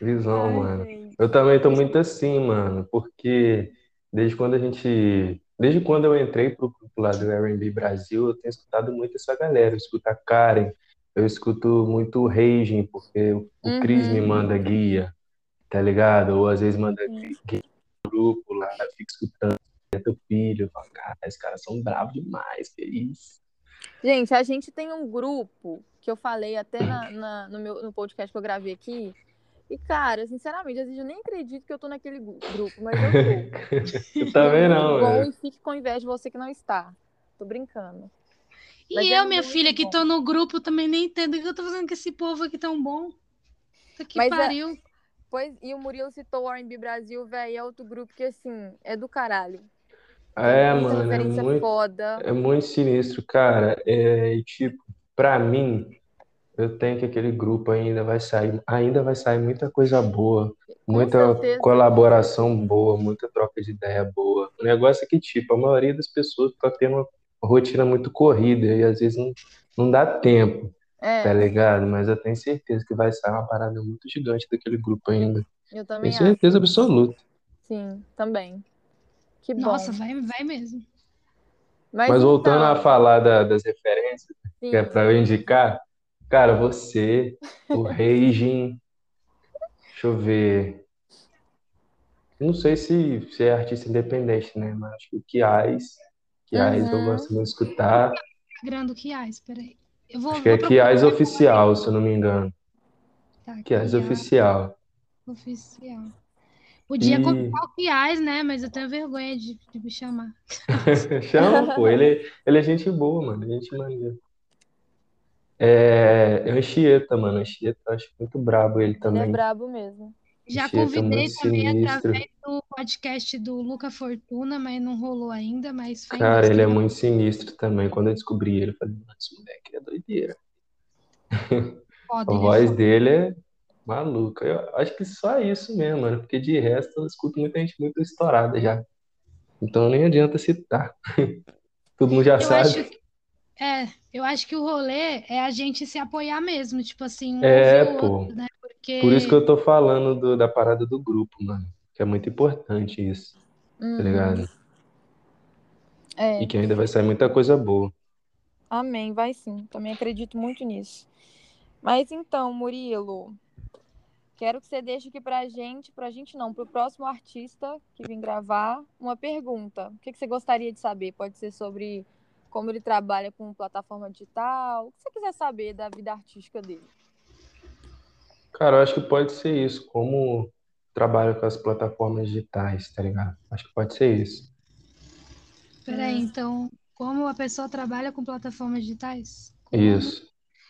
Visão, Ai, mano. gente. Eu também tô muito assim, mano, porque desde quando a gente, desde quando eu entrei pro grupo lá do R&B Brasil, eu tenho escutado muito essa galera, eu escuto a Karen, eu escuto muito o Raging, porque o o Cris me Uhum. manda guia, tá ligado? Ou às vezes manda guia grupo lá, eu fico escutando, é teu filho, eu falo, cara, esses caras são bravos demais, que isso. Gente, a gente tem um grupo que eu falei até na, na- no, meu, no podcast que eu gravei aqui. E, cara, sinceramente, às vezes eu nem acredito que eu tô naquele grupo, mas eu tô. Eu também É não, e fique com inveja de você que não está. Tô brincando. E Mas é eu, minha muito filha, que bom. tô no grupo, também nem entendo o que eu tô fazendo com esse povo aqui tão bom. Que Mas é- pariu. Pois, e o Murilo citou o R&B Brasil, velho, é outro grupo que, assim, é do caralho. É, Muita mano, é muito, foda. é muito sinistro, cara. É, tipo, pra mim, eu tenho que aquele grupo ainda vai sair, ainda vai sair muita coisa boa, Com muita certeza. colaboração boa, muita troca de ideia boa. O negócio é que, tipo, a maioria das pessoas tá tendo uma rotina muito corrida e às vezes não, não dá tempo, É, tá ligado? Mas eu tenho certeza que vai sair uma parada muito gigante daquele grupo ainda. eu também Tenho certeza acho. absoluta. Sim, também. Que bom. Nossa, vai, vai mesmo. Mas voltando a então, falar da- das referências, sim, que é pra eu indicar, cara, você, o Reijin, deixa eu ver. Não sei se, se é artista independente, né? Mas acho que o Kiais, Kiais eu Uhum. gosto muito de escutar. Grande Kiais, peraí. Eu vou, Acho que é Kiais oficial, se eu não me engano. Tá, Kiais oficial. oficial. Podia E- colocar o Kiais, né? Mas eu tenho vergonha de, de me chamar. Chama, pô, ele, ele é gente boa, mano, gente maneira. É, é o Anchieta, mano, Anchieta, eu acho muito brabo ele Ele é também. brabo mesmo. Já é convidei também sinistro. através do podcast do Luca Fortuna, mas não rolou ainda, mas Cara, ele é muito sinistro também. Quando eu descobri ele, eu falei, esse moleque é doideira. foda, A é voz foda. dele é maluca. Eu acho que só isso mesmo, mano, porque de resto eu escuto muita gente muito estourada já. Então nem adianta citar. Todo mundo já Eu sabe. que, é, eu acho que o rolê é a gente se apoiar mesmo, tipo assim, um É, pô. outro, né? Porque Por isso que eu tô falando do- da parada do grupo, mano. Que é muito importante isso, tá Uhum. ligado? É, E que ainda vai sair muita coisa boa. amém, vai sim. Também acredito muito nisso. Mas então, Murilo, quero que você deixe aqui pra gente, pra gente não, pro próximo artista que vem gravar, uma pergunta. O que que você gostaria de saber? Pode ser sobre como ele trabalha com plataforma digital, o que você quiser saber da vida artística dele. Cara, eu acho que pode ser isso. Como trabalho com as plataformas digitais, tá ligado? Acho que pode ser isso. Peraí, então, como a pessoa trabalha com plataformas digitais? Como- Isso.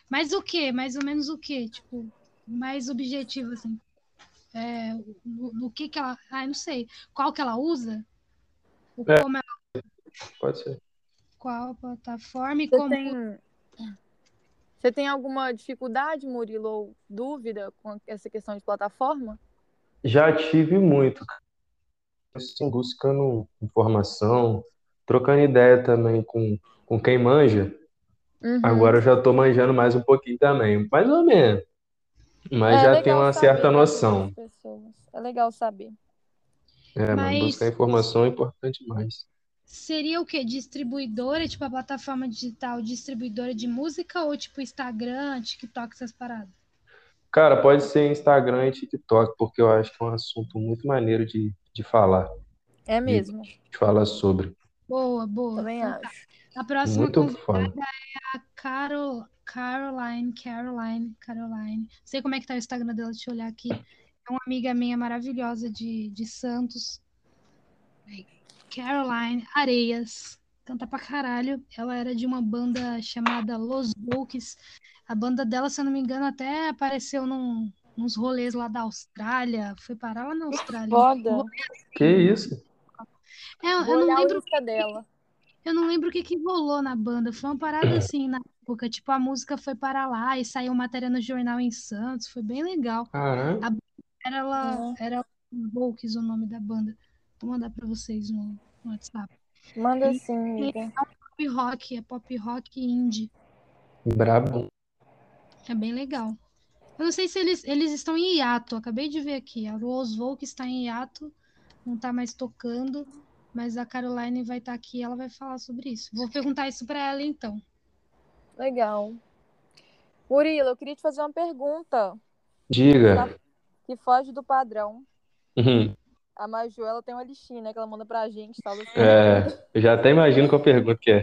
Mas o quê? Mais ou menos o quê? Tipo, mais objetivo, assim. É, no, no que que ela... Ah, não sei. Qual que ela usa? O É. como ela... Pode ser. Qual plataforma e Você como... tem... Você tem alguma dificuldade, Murilo, ou dúvida com essa questão de plataforma? Já tive muito, assim, buscando informação, trocando ideia também com, com quem manja. Uhum. Agora eu já tô manjando mais um pouquinho também, mais ou menos. Mas É já tenho uma certa noção. É legal saber. É, Mas- buscar informação é importante mais. Seria o quê? Distribuidora, tipo a plataforma digital, distribuidora de música ou tipo Instagram, TikTok, essas paradas? Cara, pode ser Instagram e TikTok, porque eu acho que é um assunto muito maneiro de, de falar, É mesmo. de falar sobre. Boa, boa. Também Então tá. acho. A próxima Muito convidada foda. é a Carol, Caroline, Caroline, Caroline. Não sei como é que tá o Instagram dela, deixa eu olhar aqui. É uma amiga minha maravilhosa de, de Santos. Aí, Caroline Areias. Canta pra caralho. Ela era de uma banda chamada Los Volks. A banda dela, se eu não me engano, até apareceu num, nos rolês lá da Austrália. Foi parar lá na Austrália. Foda. Que isso? É, eu não olhar o lembro Insta dela. Eu não lembro o que que rolou na banda. Foi uma parada assim na época. Tipo, a música foi para lá e saiu matéria no jornal em Santos. Foi bem legal. Caramba. Era ela, Uhum. era Volks o nome da banda. Vou mandar pra vocês no, no WhatsApp. Manda sim, amiga. Pop rock, é pop rock indie. Brabo. É bem legal. Eu não sei se eles, eles estão em hiato. Acabei de ver aqui. A Rose Volk está em hiato. Não tá mais tocando. Mas a Caroline vai estar aqui e ela vai falar sobre isso. Vou perguntar isso pra ela então. Legal. Murilo, eu queria te fazer uma pergunta Diga. que foge do padrão. Uhum. A Maju, ela tem uma listinha, né, que ela manda pra gente, tal. assim. É, eu já até imagino qual pergunta que é.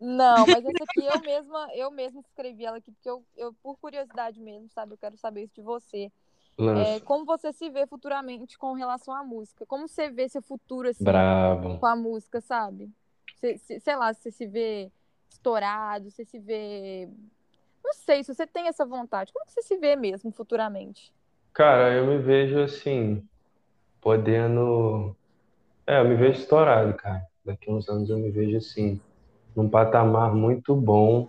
Não, mas essa aqui eu mesma, eu mesma escrevi ela aqui, porque eu, eu, por curiosidade mesmo, sabe? Eu quero saber isso de você. É, como você se vê futuramente com relação à música? Como você vê seu futuro, assim, Bravo. com a música, sabe? Sei lá, se você se vê estourado, se você se vê... Não sei, se você tem essa vontade, como você se vê mesmo futuramente? Cara, eu me vejo assim, podendo. É, eu me vejo estourado, cara. Daqui a uns anos eu me vejo assim, num patamar muito bom,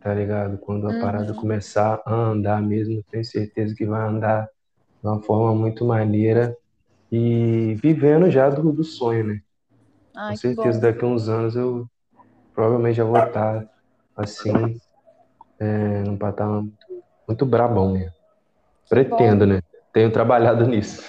tá ligado? Quando a Uhum. parada começar a andar mesmo, tenho certeza que vai andar de uma forma muito maneira e vivendo já do, do sonho, né? Ai, Com certeza daqui a uns anos eu provavelmente já vou estar assim, é, num patamar muito, muito brabão mesmo. Pretendo, né? Tenho trabalhado nisso.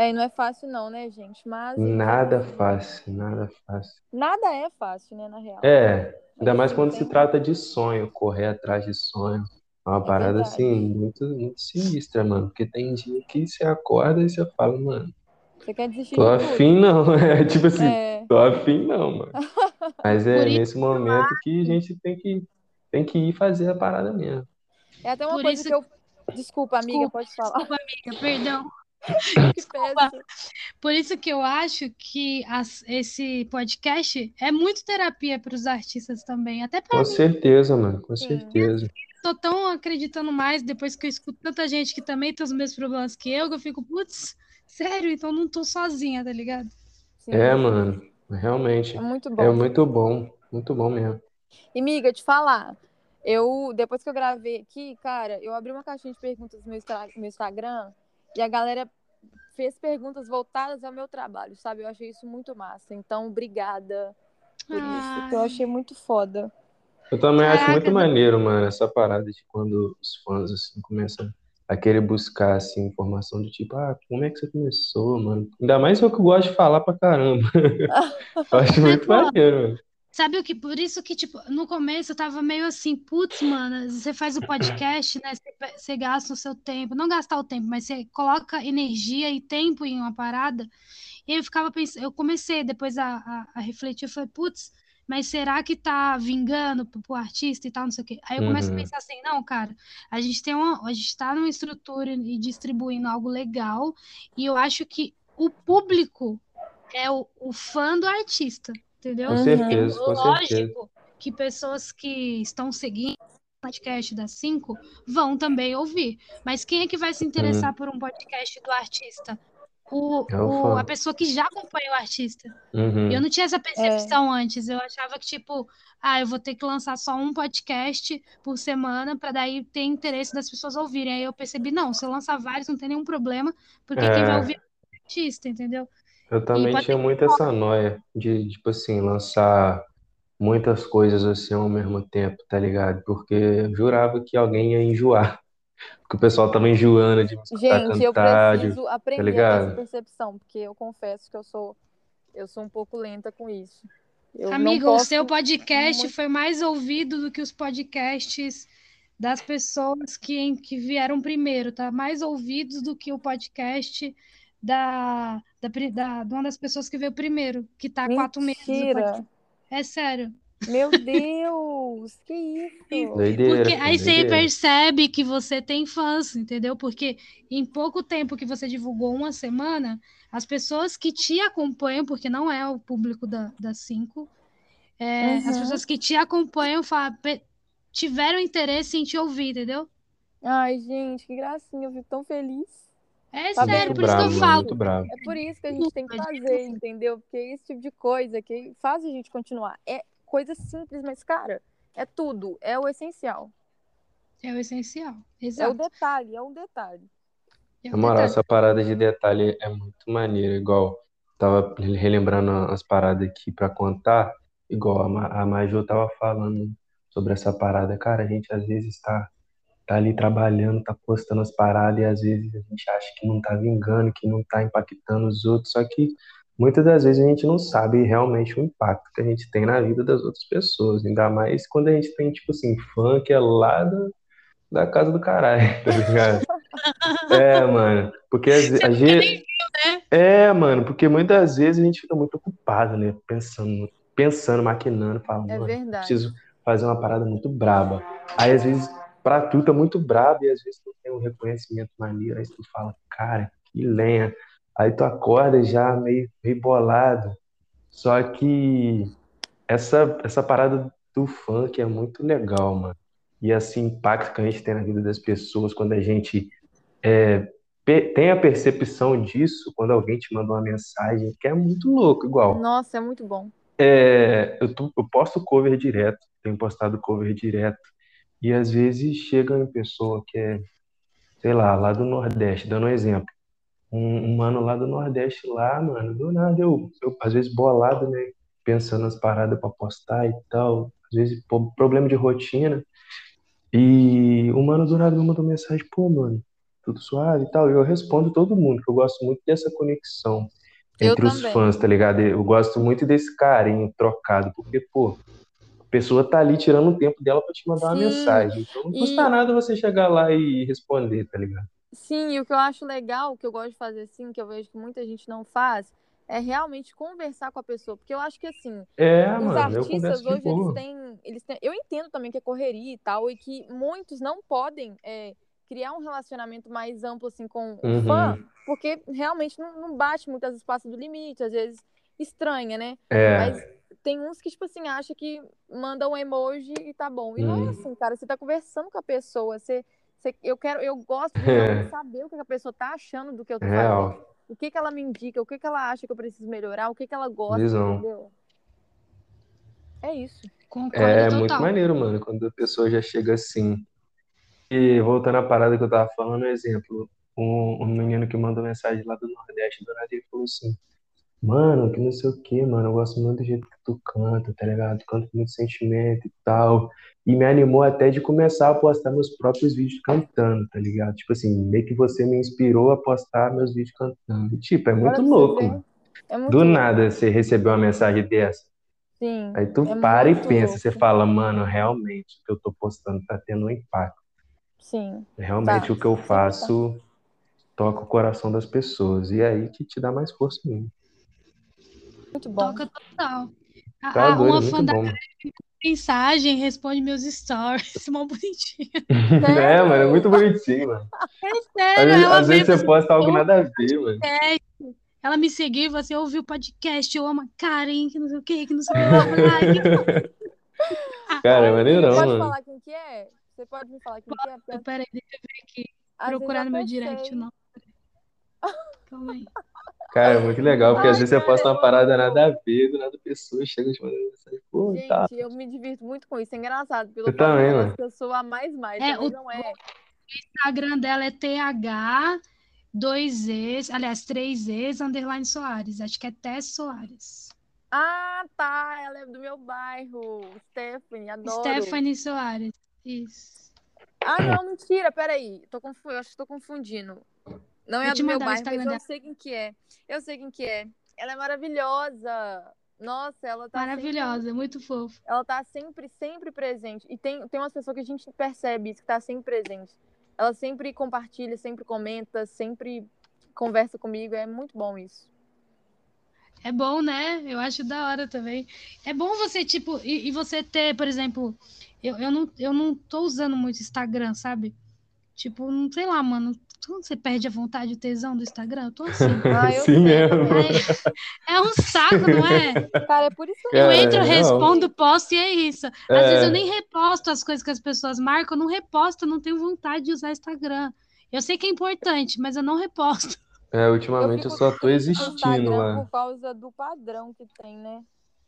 É, e não é fácil não, né, gente? Mas... Nada fácil, nada fácil. Nada é fácil, né, na real. É, ainda mais Assim, quando se trata de sonho, correr atrás de sonho. É uma parada verdade. assim, muito, muito sinistra, mano. Porque tem dia que você acorda e você fala, mano, Você quer desistir tô de tudo. afim não. É tipo assim, É, tô afim não, mano. Mas é isso nesse momento que a gente tem que, tem que ir fazer a parada mesmo. é até uma Por coisa isso- que eu... Desculpa, amiga, Desculpa, pode falar. Desculpa, amiga, perdão. Por isso que eu acho que as- esse podcast é muito terapia para os artistas também. Até para Com certeza, mano, com Sim. certeza. tô tão acreditando mais depois que eu escuto tanta gente que também tem os mesmos problemas que eu, que eu fico, putz, sério, então não tô sozinha, tá ligado? Sim, É, mano, realmente. é muito É bom. muito bom, muito bom mesmo. E, miga, te falar, eu, depois que eu gravei aqui, cara, eu abri uma caixinha de perguntas no meu Instagram e a galera fez perguntas voltadas ao meu trabalho, sabe? Eu achei isso muito massa. Então, obrigada por isso, que eu Ai. achei muito foda. Eu também acho Caraca, muito não- maneiro, mano, essa parada de quando os fãs, assim, começam a querer buscar, assim, informação do tipo, ah, como é que você começou, mano? Ainda mais eu que gosto de falar pra caramba. Eu acho muito pô, maneiro, mano. Sabe o que? Por isso que, tipo, no começo eu tava meio assim, putz, mano, você faz o podcast, né? Você, gasta o seu tempo, não gastar o tempo, mas você coloca energia e tempo em uma parada. E eu ficava pensando, eu comecei depois a, a, a refletir, eu falei, putz, mas será que tá vingando pro, pro artista e tal, não sei o quê? Aí eu começo a Uhum. pensar assim, não, cara, a gente tem uma, a gente tá numa estrutura e distribuindo algo legal, e eu acho que o público é o, o fã do artista, entendeu? Com Uhum. certeza, com certeza. Lógico que pessoas que estão seguindo podcast das cinco vão também ouvir. Mas quem é que vai se interessar por um podcast do artista? O, É o o- a pessoa que já acompanha o artista. Uhum. Eu não tinha essa percepção antes. Eu achava que, tipo, ah, eu vou ter que lançar só um podcast por semana para daí ter interesse das pessoas ouvirem. Aí eu percebi, não, se eu lançar vários, não tem nenhum problema, porque quem vai É. ouvir é o artista, entendeu? Eu também pode tinha muito essa noia de, tipo assim, lançar muitas coisas assim ao mesmo tempo, tá ligado? Porque eu jurava que alguém ia enjoar. Porque o pessoal tava enjoando de me escutar Gente, eu cantar, de- preciso aprender a ter ligado? essa percepção, porque eu confesso que eu sou, eu sou um pouco lenta com isso. Eu não Amigo, posso o seu podcast muito- foi mais ouvido do que os podcasts das pessoas que, que vieram primeiro, tá? Mais ouvidos do que o podcast da, da, da- de uma das pessoas que veio primeiro, que tá há quatro meses. É sério. Meu Deus, que isso? Doideira, Porque aí você doideira. percebe que você tem fãs, entendeu? Porque em pouco tempo que você divulgou uma semana, as pessoas que te acompanham, porque não é o público da, das cinco, é, as Uhum. pessoas que te acompanham fa- pe- tiveram interesse em te ouvir, entendeu? Ai, gente, que gracinha, eu fico tão feliz. É Tá sério, por isso que bravo, eu falo. muito bravo. É por isso que a gente tem que fazer, entendeu? Porque é esse tipo de coisa que faz a gente continuar. É coisa simples, mas, cara, é tudo. É o essencial. É o essencial. É o Exato. detalhe, é um detalhe. É Na moral, essa parada de detalhe é muito maneira, igual tava relembrando as paradas aqui pra contar, igual a, Ma- a Maju tava falando sobre essa parada. Cara, a gente às vezes tá, tá ali trabalhando, tá postando as paradas e às vezes a gente acha que não tá vingando, que não tá impactando os outros, só que muitas das vezes a gente não sabe realmente o impacto que a gente tem na vida das outras pessoas, ainda mais quando a gente tem, tipo assim, fã que é lá da, da casa do caralho, tá ligado? É, mano, porque às a gente. É, mano, porque muitas vezes a gente fica muito ocupado, né? Pensando, pensando, maquinando, falando, É preciso fazer uma parada muito braba. Aí, às vezes, pra tu tá muito brabo e às vezes tu tem um reconhecimento maneiro, aí tu fala, cara, que lenha. Aí tu acorda já meio, meio bolado. Só que essa, essa parada do funk é muito legal, mano. E esse impacto que a gente tem na vida das pessoas quando a gente é, tem a percepção disso, quando alguém te manda uma mensagem, que é muito louco, igual. Nossa, é muito bom. É, eu, tô- eu posto cover direto, tenho postado cover direto, e às vezes chega uma pessoa que é, sei lá, lá do Nordeste, dando um exemplo. Um, um mano lá do Nordeste, lá, mano, do nada eu, eu às vezes bolado, né, pensando nas paradas pra postar e tal, às vezes problema de rotina, e o mano do nada me mandou mensagem, pô, mano, tudo suave e tal, e eu respondo todo mundo, que eu gosto muito dessa conexão Eu entre os também. fãs, tá ligado? Eu gosto muito desse carinho trocado, porque, pô, pessoa tá ali tirando um tempo dela pra te mandar uma Sim, mensagem. Então não e- custa nada você chegar lá e responder, tá ligado? Sim, e o que eu acho legal, o que eu gosto de fazer assim, que eu vejo que muita gente não faz, é realmente conversar com a pessoa. Porque eu acho que assim, É, os mano, artistas hoje, eles têm, eles têm. Eu entendo também que é correria e tal, e que muitos não podem é, criar um relacionamento mais amplo assim com o Uhum. fã, porque realmente não, não bate muitas vezes passa do limite, às vezes estranha, né? É, Mas tem uns que, tipo assim, acha que manda um emoji e tá bom. E não é Hum. assim, cara. Você tá conversando com a pessoa. Você, você- eu quero, eu gosto de É. saber o que a pessoa tá achando do que eu tô real. fazendo. O que que ela me indica, o que que ela acha que eu preciso melhorar, o que que ela gosta, Visão. entendeu? É isso. Concordo É total. muito maneiro, mano, quando a pessoa já chega assim. E voltando à parada que eu tava falando, um exemplo, um, um menino que mandou mensagem lá do Nordeste, do nada, ele falou assim, mano, que não sei o que, mano, eu gosto muito do jeito que tu canta, tá ligado? Tu canta com muito sentimento e tal. E me animou até de começar a postar meus próprios vídeos cantando, tá ligado? Tipo assim, meio que você me inspirou a postar meus vídeos cantando. E, tipo, é muito Agora você louco, mano. É muito Do louco. nada você recebeu uma mensagem dessa. Sim. Aí tu É para e pensa, você louco. fala, mano, realmente o que eu tô postando tá tendo um impacto. Sim. Realmente Tá. o que eu Sim, tá. faço toca o coração das pessoas. E é aí que te dá mais força ainda. Muito bom. Toca total. Tá a- doido, uma é fã da bom. mensagem responde meus stories. Mó bonitinho. É, mano, é muito bonitinho, mano. Às Sério, vezes, ela às vezes você posta algo nada a ver, mano. Ela me seguiu e falou assim: eu ouvi o podcast, eu amo a Karen, que não sei o que, que não sei o que. Eu falei, "Ai, que Cara, é maneirão, Pode mano. falar quem que é? Você pode me falar quem que é? Porque Peraí, deixa eu ver aqui. às Procurar no meu direct, não. Calma aí. Cara, é muito legal, porque às Ai, vezes você posta uma parada nada a ver, do nada a pessoa chega te mandando mensagem, pô, tá. Gente, eu me divirto muito com isso. É engraçado, porque eu também, mano. as pessoas a mais mais, É, o- não é. Instagram dela é TH, dois Es, aliás, três Es, underline Soares. Acho que é Tess Soares. Ah, tá. Ela é do meu bairro. Stephanie, adoro. Stephanie Soares. Isso. Ah, não, mentira, peraí. Tô confu... Eu acho que tô confundindo. Não é a do meu bairro, mas eu sei quem que é. Eu sei quem que é. Ela é maravilhosa. Nossa, ela tá sempre- Maravilhosa, muito fofa. ela tá sempre, sempre presente. E tem, tem umas pessoas que a gente percebe isso, que tá sempre presente. Ela sempre compartilha, sempre comenta, sempre conversa comigo. É muito bom isso. É bom, né? Eu acho da hora também. É bom você, tipo, e, e você ter, por exemplo, eu, eu, não, eu não tô usando muito Instagram, sabe? Tipo, não sei lá, mano. Você perde a vontade e o tesão do Instagram, eu tô assim. Ah, eu Sim também. É, é um saco, não é? Cara, é por isso que Eu entro, não. respondo, posto e é isso. Às É. vezes eu nem reposto as coisas que as pessoas marcam, eu não reposto, eu não tenho vontade de usar Instagram. Eu sei que é importante, mas eu não reposto. É, ultimamente eu fico só tô existindo Instagram lá. por causa do padrão que tem, né?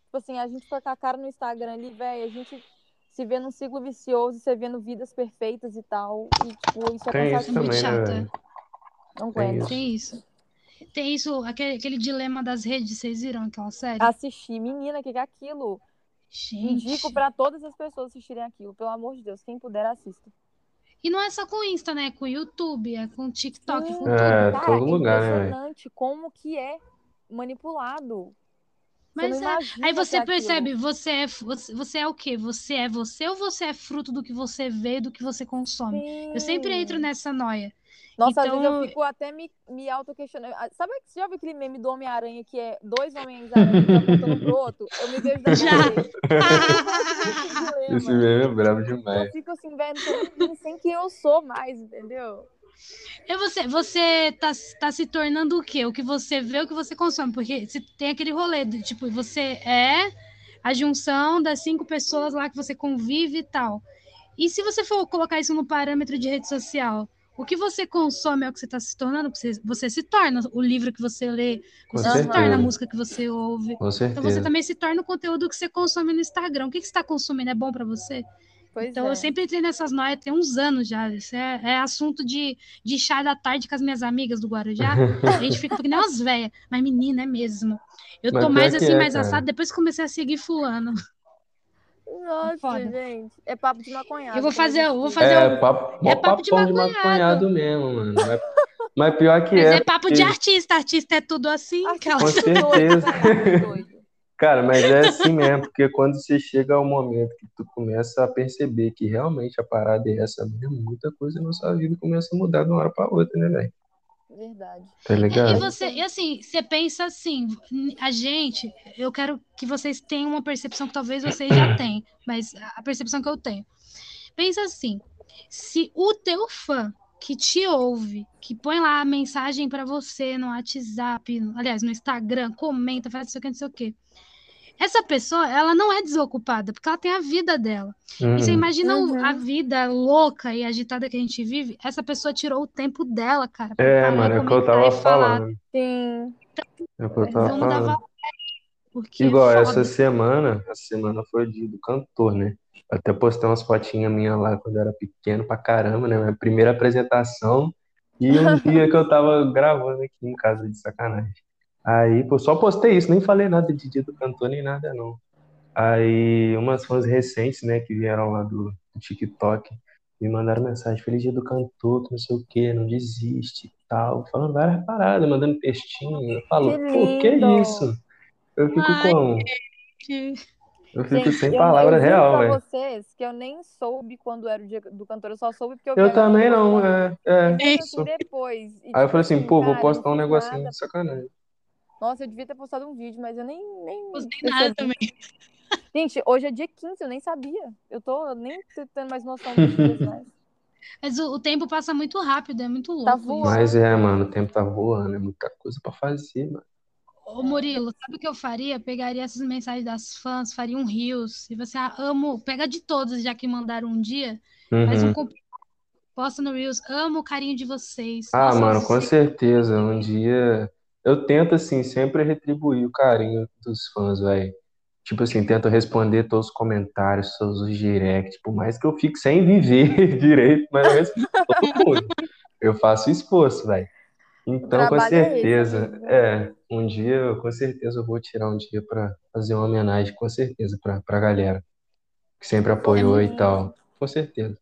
Tipo assim, a gente fica com a cara no Instagram ali, velho, a gente se vê num ciclo vicioso, você vendo vidas perfeitas e tal. E, tipo, isso é Tem isso cansativo. muito também, né? Não Tem aguento. isso. Tem isso. Tem isso, aquele, aquele dilema das redes, vocês viram aquela série? Assistir, menina, o que que é aquilo? Gente. Indico pra todas as pessoas assistirem aquilo, pelo amor de Deus. Quem puder, assista. E não é só com Insta, né? É com YouTube, é com TikTok, Sim, com É, tudo. todo lugar, né, velho? impressionante como que é manipulado. Você Mas não é, aí que é você aquilo. percebe, você é, você, você é o quê? Você é você ou você é fruto do que você vê, do que você consome? Eu sempre entro Sim. nessa noia. Nossa, às Então, vezes eu fico até me, me auto-questionando. Ah, Sabe, você já viu aquele meme do Homem-Aranha que é dois Homens-Aranha apontando pro outro? Eu me vejo daquele Já. Eu Esse meme é brabo Eu demais. fico assim, velho, nem sem quem eu sou mais, entendeu? E você, você tá, tá se tornando o quê? O que você vê, o que você consome. Porque se tem aquele rolê, de, tipo, você é a junção das cinco pessoas lá que você convive e tal. E se você for colocar isso no parâmetro de rede social, o que você consome é o que você está se tornando? Você, você se torna o livro que você lê, Com você se torna a música que você ouve. Com Então você também se torna o conteúdo que você consome no Instagram. O que, que você está consumindo? É bom para você? Pois Então, é. eu sempre entrei nessas noias tem uns anos já. Isso é, é assunto de, de chá da tarde com as minhas amigas do Guarujá. A gente fica que nem umas velhas. Mas, menina, é mesmo. Eu Mas tô mais assim, é, mais cara. assado depois que comecei a seguir fulano. Nossa, Foda. gente. É papo de maconhado. Eu vou fazer- eu vou fazer É, um- papo, é papo de papão de maconhado. maconhado mesmo, mano. Mas, mas pior que Mas é. é papo de artista. Artista é tudo assim. Ah, aquela- Com doido, certeza. Cara, mas é assim mesmo, porque quando você chega ao momento que tu começa a perceber que realmente a parada é essa mesmo, muita coisa na sua vida começa a mudar de uma hora pra outra, né, velho? Verdade. Tá É, e ligado? você, e assim, você pensa assim, a gente, eu quero que vocês tenham uma percepção que talvez vocês já tenham, mas a percepção que eu tenho. Pensa assim, se o teu fã que te ouve, que põe lá a mensagem pra você no WhatsApp, aliás, no Instagram, comenta, faz não sei o que, não sei o que. Essa pessoa, ela não é desocupada, porque ela tem a vida dela. E você Uhum. imagina o- Uhum. a vida louca e agitada que a gente vive? Essa pessoa tirou o tempo dela, cara, É, mano, é o que eu tava falando. Sim. É o que eu tava falando. porque Igual é essa foda. semana, essa semana foi o dia do cantor, né? Até postei umas fotinhas minhas lá quando eu era pequeno pra caramba, né? Minha primeira apresentação e um dia que eu tava gravando aqui em casa de sacanagem. Aí, pô, só postei isso, nem falei nada de dia do cantor nem nada, não. Aí, umas fãs recentes, né, que vieram lá do, do TikTok, me mandaram mensagem, feliz dia do cantor, que não sei o quê, não desiste e tal, falando várias paradas, mandando textinho. Eu falo, Que pô, que lindo! isso? Eu fico Ai, como? Que- Eu fico Gente, sem eu, eu palavras juro real, pra velho. vocês que eu nem soube quando era o dia do cantor, eu só soube porque eu Eu também não, é, é, mesmo isso. assim, depois. E, Aí eu tipo falei assim, assim, pô, vou cara, eu postar um negocinho nada. de sacanagem. Nossa, eu devia ter postado um vídeo, mas eu nem, nem Postei nada também. Gente, hoje é dia 15, eu nem sabia. Eu tô nem tendo mais noção dos dias mais. Mas o, o tempo passa muito rápido, é muito Tá louco isso. voando. Mas é, mano, o tempo tá voando, é muita coisa pra fazer, mano. Ô, Murilo, sabe o que eu faria? Pegaria essas mensagens das fãs, faria um rios. E você, ah, amo, pega de todos, já que mandaram um dia, Faz um Uhum. posta no Reels. Amo o carinho de vocês. Ah, Nossa, mano, com certeza. Um dia eu tento, assim, sempre retribuir o carinho dos fãs, velho. Tipo assim, tento responder todos os comentários, todos os directs, por mais que eu fique sem viver direito, mas eu respondo todo mundo. Eu faço esforço, velho. Então, com é certeza, amigo. é, um dia, eu- com certeza, eu vou tirar um dia pra fazer uma homenagem, com certeza, pra, pra galera que sempre apoiou e Fofinho. tal. Com certeza.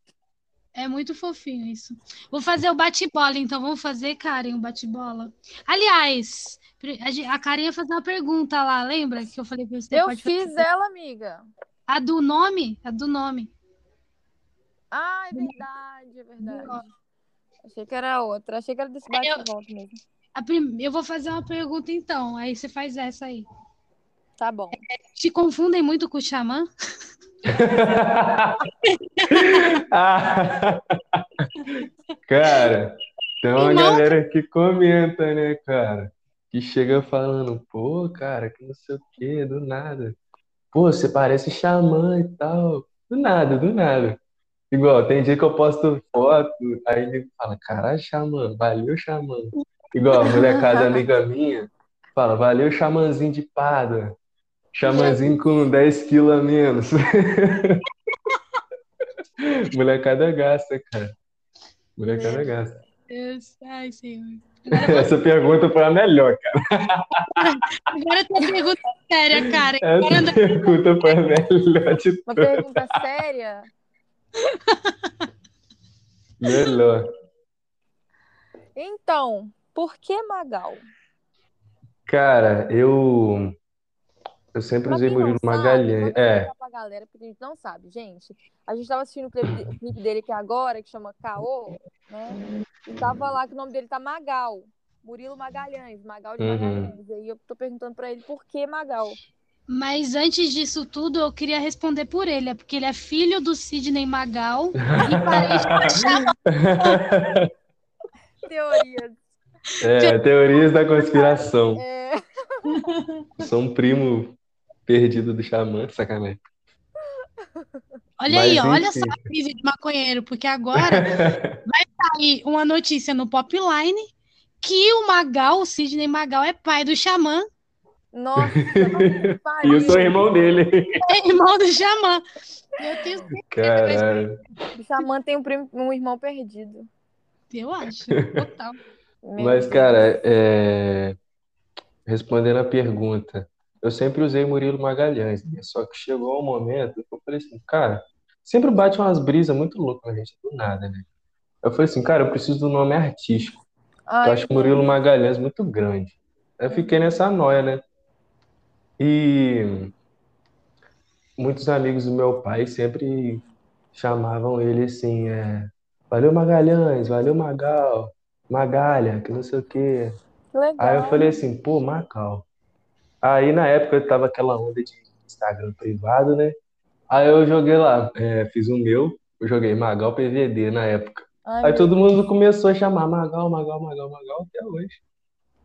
É muito fofinho isso. Vou fazer o bate-bola, então. Vamos fazer, Karen, o bate-bola. Aliás, a Karen ia fazer uma pergunta lá, lembra? Que eu falei pra você, Eu fiz fazer. ela, amiga. A do nome? A do nome. Ah, é verdade, é verdade. Achei que era outra. Achei que era desse bate-volta mesmo. A prim- Eu vou fazer uma pergunta, então. Aí você faz essa aí. Tá bom. Te confundem muito com o xamã? Ah, Cara, tem uma Irmão. galera que comenta, né, cara? Que chega falando, pô, cara, que não sei o quê, do nada. Pô, você parece xamã e tal. Do nada, do nada. Igual, tem dia que eu posto foto, aí ele fala, caralho, xamã, valeu, xamã. Igual, a molecada amiga minha fala, valeu, xamãzinho de Pádua. Xamãzinho com 10 quilos a menos. Molecada gasta, cara. Molecada gasta. Deus, ai, senhor. Essa pergunta foi a melhor, cara. Agora tem uma pergunta séria, cara. Essa pergunta foi a melhor de Uma pergunta séria. Melhor. Então, por que Magal? Cara, eu. Eu sempre usei Murilo Magalhães. É. pra galera, porque a gente não sabe, gente. A gente tava assistindo o clipe, de- o clipe dele aqui agora, que chama Caô, né? E tava lá que o nome dele tá Magal. Murilo Magalhães, Magal de Uhum. Magalhães. E aí eu tô perguntando pra ele por que Magal. Mas antes disso tudo, eu queria responder por ele. É porque ele é filho do Sidney Magal e parente. Teorias. É, teorias da conspiração. É, Sou um primo perdido do xamã, sacanagem. Olha Mas, aí, ó, olha enfim. só a brisa de maconheiro, porque agora tá aí uma notícia no Popline que o Magal, o Sidney Magal, é pai do Xamã, nossa, E eu sou irmão dele. é irmão do Xamã. Eu tenho certeza. O Xamã tem um, primo- um irmão perdido. eu acho, total. Mas, cara, é, respondendo a pergunta, eu sempre usei Murilo Magalhães, né? Só que chegou um momento que eu falei assim, cara, sempre bate umas brisas muito loucas na gente, do nada, né? Eu falei assim, cara, eu preciso do nome artístico. Ai, Eu acho Murilo Magalhães muito grande. Aí eu fiquei nessa noia, né? E muitos amigos do meu pai sempre chamavam ele assim, é, valeu Magalhães, valeu Magal, Magalha, que não sei o quê. que legal. Aí eu falei assim, pô, Magal. Aí na época eu tava aquela onda de Instagram privado, né? Aí eu joguei lá, é, fiz o meu, eu joguei Magal PVD na época. Ai, Aí todo mundo começou a chamar Magal, Magal, Magal, Magal até hoje.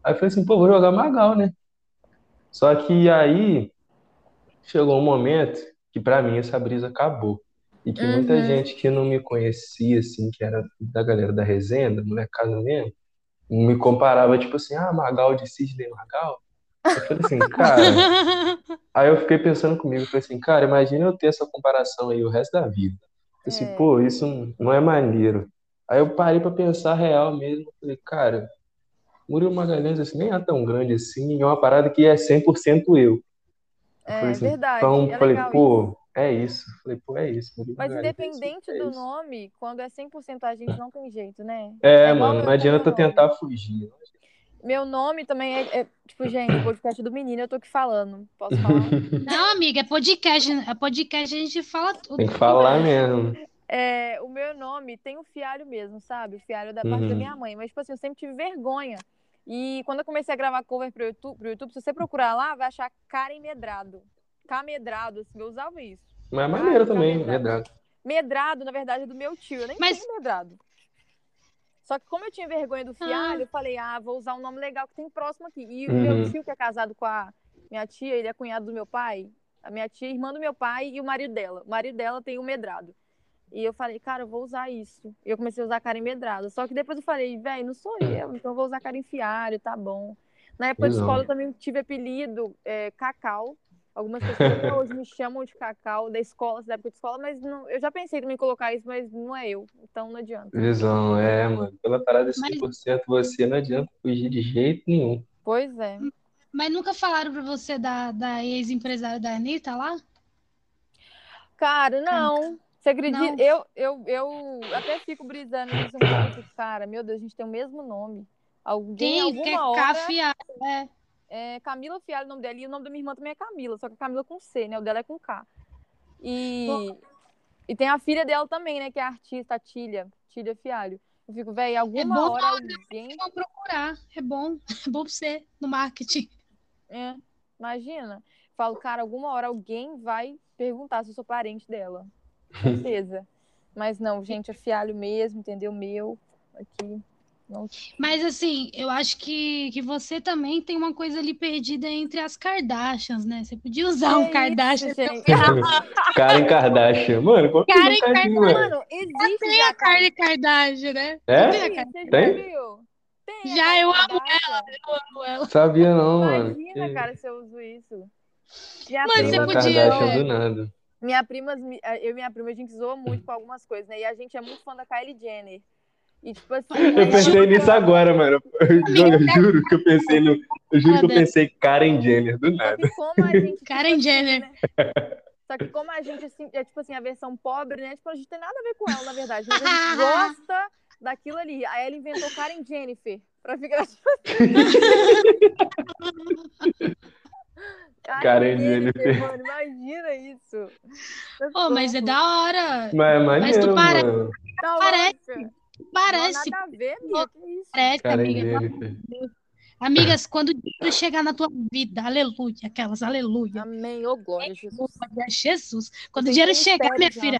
Aí eu falei assim, pô, vou jogar Magal, né? Só que aí chegou um momento que pra mim essa brisa acabou. E que muita Uhum. gente que não me conhecia, assim, que era da galera da resenha, da molecada mesmo, me comparava, tipo assim, ah, Magal de Sidney Magal. Eu falei assim, cara. Aí eu fiquei pensando comigo, falei assim, cara, imagina eu ter essa comparação aí o resto da vida. Falei assim, É. pô, isso não é maneiro. Aí eu parei pra pensar real mesmo, falei, cara, Murilo Magalhães assim, nem é tão grande assim, é uma parada que é 100% eu. Eu É falei assim, verdade. então, é falei, legal isso. pô, é isso. Falei, pô, é isso. Murilo Mas Magalhães, independente é do nome, quando é 100% a gente não tem jeito, né? É, igual mano, não adianta tentar fugir. Meu nome também é, é- tipo, gente, podcast do menino, eu tô aqui falando. Posso falar? Não, amiga, é podcast. É podcast, a gente fala tudo. Tem que falar mesmo. É, o meu nome tem o fialho mesmo, sabe? O fialho da parte da Uhum. minha mãe. Mas, tipo assim, eu sempre tive vergonha. E quando eu comecei a gravar cover pro YouTube, pro YouTube, se você procurar lá, vai achar Karen Medrado. Camedrado, assim, eu usava isso. Mas é maneiro Ah, também, medrado. medrado. Medrado, na verdade, é do meu tio. Eu nem Mas- tenho medrado. Só que como eu tinha vergonha do fialho, Ah. eu falei, ah, vou usar um nome legal que tem próximo aqui. E o Uhum. meu tio, que é casado com a minha tia, ele é cunhado do meu pai. A minha tia é irmã do meu pai e o marido dela. O marido dela tem o medrado. E eu falei, cara, eu vou usar isso. E eu comecei a usar Karen Medrado. Só que depois eu falei, velho, não sou eu, então eu vou usar Karen Fiário, tá bom. Na época de escola eu também tive apelido é, Cacau. Algumas pessoas até hoje me chamam de Cacau da escola, da época de escola, mas não, eu já pensei em colocar isso, mas não é eu. Então não adianta. Visão, é, mano. Pela parada de Mas- 100% você não adianta fugir de jeito nenhum. Pois é. Mas nunca falaram pra você da, da ex-empresária da Anitta lá? Cara, não. Você acredita? Não. Eu, eu, eu até fico brisando nisso um. Cara, meu Deus, a gente tem o mesmo nome. Alguém, Tem, que é alguma hora. É. É Camila Fialho o nome dela, e o nome da minha irmã também é Camila, só que a Camila com C, né? O dela é com K. E, e tem a filha dela também, né? Que é a artista, a Tília, Tília Fialho. Eu fico, velho, alguma bom hora alguém. Vão procurar. É bom. É bom você no marketing. É, imagina. Falo, cara, alguma hora alguém vai perguntar se eu sou parente dela. Certeza. Mas não, gente, é Fialho mesmo, entendeu? Meu, aqui. Não... Mas assim, eu acho que, que você também tem uma coisa ali perdida entre as Kardashians, né? Você podia usar um Que Kardashian. isso, gente? Karen Kardashian. Mano, qual que é Karen o Kardashian, mano? Mano, existe Tem já, a Kylie Kardashian, né? É? Tem já Tem? Tem Já, eu amo Kardashian. com ela. Sabia não, mano. Imagina, Que- cara, se eu uso isso. Minha Mano, você podia, Kardashian né? do nada. minha prima, eu e minha prima, a gente zoa muito com algumas coisas, né? E a gente é muito fã da Kylie Jenner. E tipo assim, Eu pensei nisso agora, mano. Eu, eu juro que eu pensei no. Eu juro que eu pensei Karen Jenner, do nada. como a gente. Karen Jenner. né? Só que como a gente, assim, é tipo assim, a versão pobre, né? Tipo, a gente tem nada a ver com ela, na verdade. Mas a gente gosta daquilo ali. Aí ela inventou Karen Jennifer. Pra ficar tipo assim. Karen Jennifer. Mano, imagina isso. Pô, mas é da hora. Mas é maneiro, tu para- mano. Parece. Parece, Não, nada a ver, amiga. Que isso? parece, Karen amiga. Amigas, quando o dinheiro chegar na tua vida, aleluia, aquelas, aleluia. Amém, ô glória, Jesus. Glória a Jesus. Quando o dinheiro chegar, minha já. filha,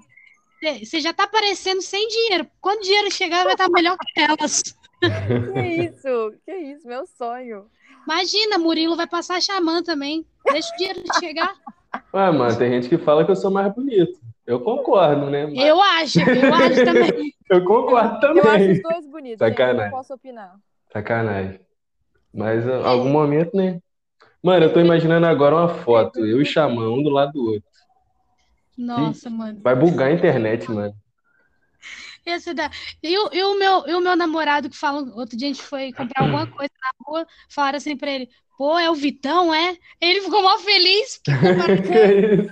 você- você já tá aparecendo sem dinheiro. Quando o dinheiro chegar, vai estar melhor que elas. Que isso? Que isso? Meu sonho. Imagina, Murilo vai passar xamã também. Deixa o dinheiro chegar. Ué, mano, tem gente que fala que eu sou mais bonito. Eu concordo, né? Mas Eu acho, eu acho também. Eu concordo Eu acho também. os dois bonitos, gente. Eu Sacanagem. não posso opinar. Sacanagem. Mas em algum momento, né? Mano, eu tô imaginando agora uma foto, eu e Xamã, um do lado do outro. Nossa, mano. Vai bugar a internet, mano. Esse da... e, o, e, o meu, e o meu namorado que fala, outro dia a gente foi comprar alguma coisa na rua, falaram assim pra ele, pô, é o Vitão, é? Ele ficou mó feliz, porque compraram Que isso?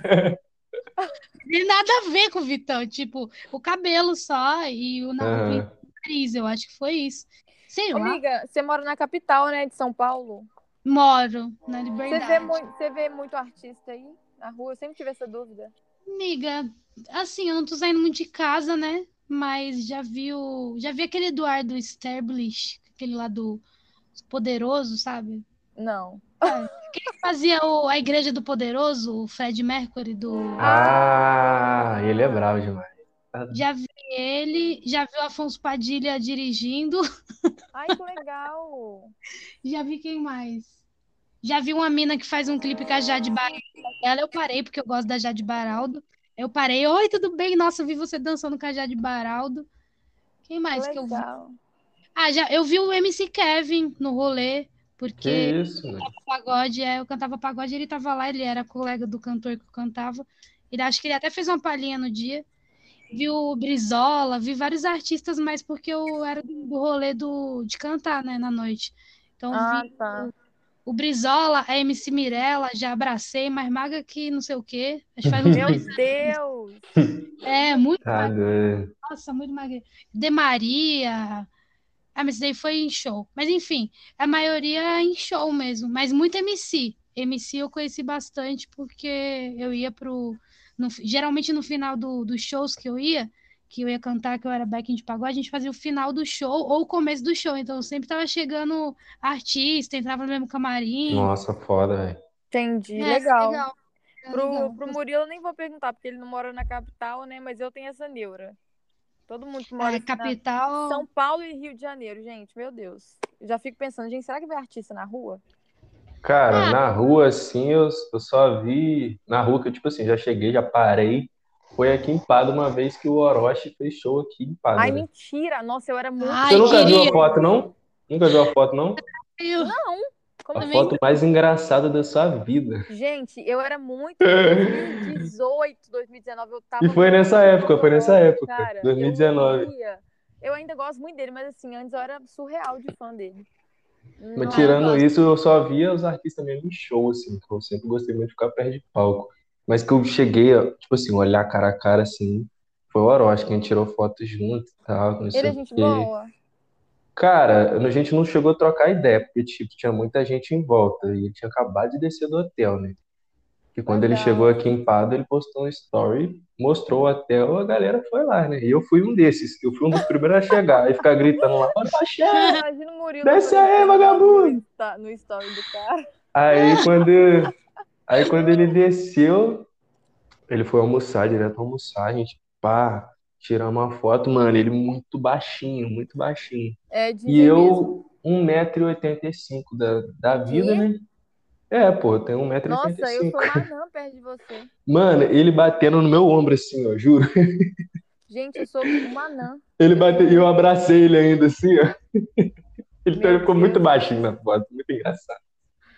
Tem nada a ver com o Vitão, tipo, o cabelo só e o, nariz, eu acho que foi isso. Sei lá, Amiga, você mora na capital, né, de São Paulo? moro na Você vê, Liberdade. muito, você vê muito artista aí na rua? Eu sempre tive essa dúvida. Amiga, assim, eu não tô saindo muito de casa, né? Mas já vi o, já vi aquele Eduardo Sterblich, aquele lá do Poderoso, sabe? Não. Que fazia o- a Igreja do Poderoso, o Fred Mercury do. Ah, ele é bravo demais. Já vi ele, já vi o Afonso Padilha dirigindo. Ai, que legal. Já vi quem mais? Já vi uma mina que faz um clipe com a Jade Baraldo. Ela eu parei, porque eu gosto da Jade Baraldo. Eu parei, oi, tudo bem? Nossa, eu vi você dançando com a Jade Baraldo. Quem mais que eu vi? legal. Ah, já, eu vi o MC Kevin no rolê, porque isso, mano. pagode, é, eu cantava pagode, ele tava lá, ele era colega do cantor que eu cantava. Ele acho que ele até fez uma palhinha no dia. Vi o Brizola, vi vários artistas, mas porque eu era do, rolê do, de cantar, né, na noite. Então Ah, vi tá. o Brizola, a MC Mirella, já abracei, mais magra que não sei o quê. Acho que faz Meu Deus. É, muito Tá magra. doido. Nossa, muito magra. De Maria. Ah, mas isso daí foi em show. Mas enfim, a maioria é em show mesmo. Mas muito MC. MC eu conheci bastante porque eu ia pro. no- geralmente no final do, dos shows que eu ia, que eu ia cantar, que eu era backing de pagode, a gente fazia o final do show ou o começo do show. Então sempre tava chegando artista, entrava no mesmo camarim. Nossa, foda, velho. Entendi. É, legal. legal. Pro, legal. pro Murilo eu nem vou perguntar, porque ele não mora na capital, né? Mas eu tenho essa neura. Todo mundo que mora É, capital. São Paulo e Rio de Janeiro, gente, meu Deus. Eu já fico pensando, gente, será que vai artista na rua? Cara, Ah. na rua, assim, eu, eu só vi. Na rua que eu, tipo assim, já cheguei, já parei. foi aqui em Pada uma vez que o Orochi fez show aqui em Pada. Ai, né? mentira! Nossa, eu era muito. Ai, Você nunca viu a foto, não? Nunca viu a foto, não? Eu- Não! Como A foto mais engraçada da sua vida. Gente, eu era muito. 2018, 2019, eu tava. E foi nessa época, foi nessa época, cara. 2019. Eu, eu ainda gosto muito dele, mas assim, antes eu era surreal de fã dele. Mas tirando isso, eu só via os artistas mesmo em show, assim, que eu sempre gostei muito de ficar perto de palco. Mas que eu cheguei, a, tipo assim, olhar cara a cara, assim, foi o Orochi, que a gente tirou foto junto e tal, não sei Ele é gente boa. Cara, a gente não chegou a trocar ideia, porque, tipo, tinha muita gente em volta, e ele tinha acabado de descer do hotel, né? E quando ele chegou aqui em Pada, ele postou um story, mostrou o hotel, a galera foi lá, né? E eu fui um desses, eu fui um dos primeiros a chegar, e ficar gritando lá, Orochi! Imagina o Murilo Desce aí, vagabundo! No story do cara. Aí quando, aí quando ele desceu, ele foi almoçar, direto almoçar, a gente, pá, tirar uma foto, mano, ele muito baixinho, muito baixinho. É, E eu, 1,85m da, da vida, Quê? né? É, pô, eu tenho Nossa, eu 1,85m. sou uma anã perto de você. Mano, ele batendo no meu ombro assim, ó, juro. Gente, eu sou uma anã. Ele bateu e eu abracei ele ainda assim, ó. Ele Meu ficou muito baixinho na foto, muito engraçado.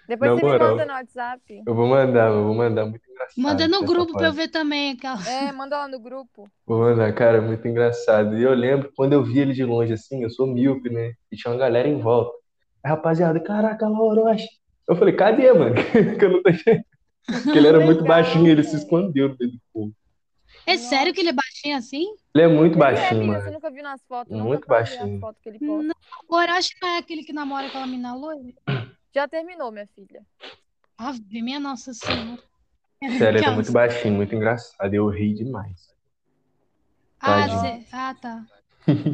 Depois Na você me moral. manda no WhatsApp. Eu vou mandar, eu vou mandar, muito Manda no grupo pra eu ver também. Aquela... É, manda lá no grupo. Vou mandar, cara, muito engraçado. E eu lembro, quando eu vi ele de longe assim, eu sou míope, né? E tinha uma galera em volta. Aí, rapaziada, caraca, lá o Orochi. Eu falei, cadê, mano? Que eu não tô. Porque ele era muito baixinho, ele se cara. escondeu no meio do povo. É sério que ele é baixinho assim? Ele é muito Ele é, baixinho, você mano. nunca viu nas fotos? Muito baixinho. Não. O Orochi não é aquele que namora aquela mina loira? Já terminou, minha filha. Ave, minha Nossa Senhora. Sério, ele é muito baixinho, muito engraçado. Eu ri demais. Ah, cê- ah, tá.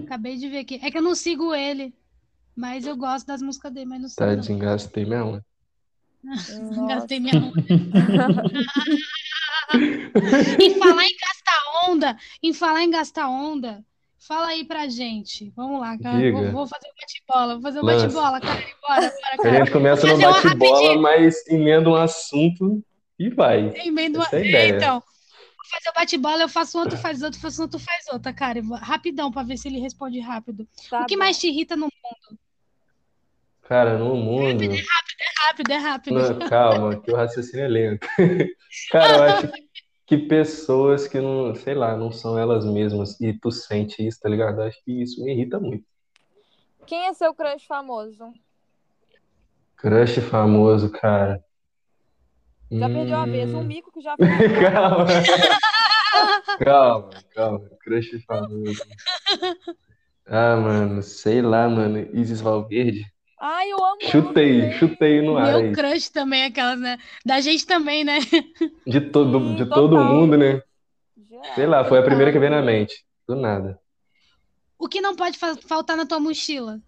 Acabei de ver aqui. É que eu não sigo ele, mas eu gosto das músicas dele, mas não sigo não. Tadinho, gastei mesmo. Nossa. Gastei minha onda. Em falar em gastar onda, em falar em gastar onda, fala aí pra gente. Vamos lá, cara. Vou, vou fazer o bate-bola, vou fazer o Lança. bate-bola, cara. Bora, bora, A cara. gente começa no bate-bola, mas emenda um assunto e vai. Emenda uma- é. Então, vou fazer o bate-bola, eu faço um, tu faz outro, faço um, tu faz outra, cara. Rapidão, pra ver se ele responde rápido. Tá o que bom. mais te irrita no Cara, no mundo. rápido? É rápido. Não, calma, que o raciocínio é lento. Cara, eu acho que pessoas que não, sei lá, não são elas mesmas e tu sente isso, tá ligado? Eu acho que isso me irrita muito. Quem é seu crush famoso? Crush famoso, cara. Já perdeu a vez. Um Hum, mico que já. Calma. Calma, calma. Crush famoso. Ah, mano, sei lá, mano. Isis Valverde. Ai, eu amo Chutei, chutei no ar Meu aí. crush também, aquelas, né? Da gente também, né? De todo, de todo total. mundo, né? Geral. Sei lá, foi a primeira que veio na mente. Do nada. O que não pode fa- faltar na tua mochila?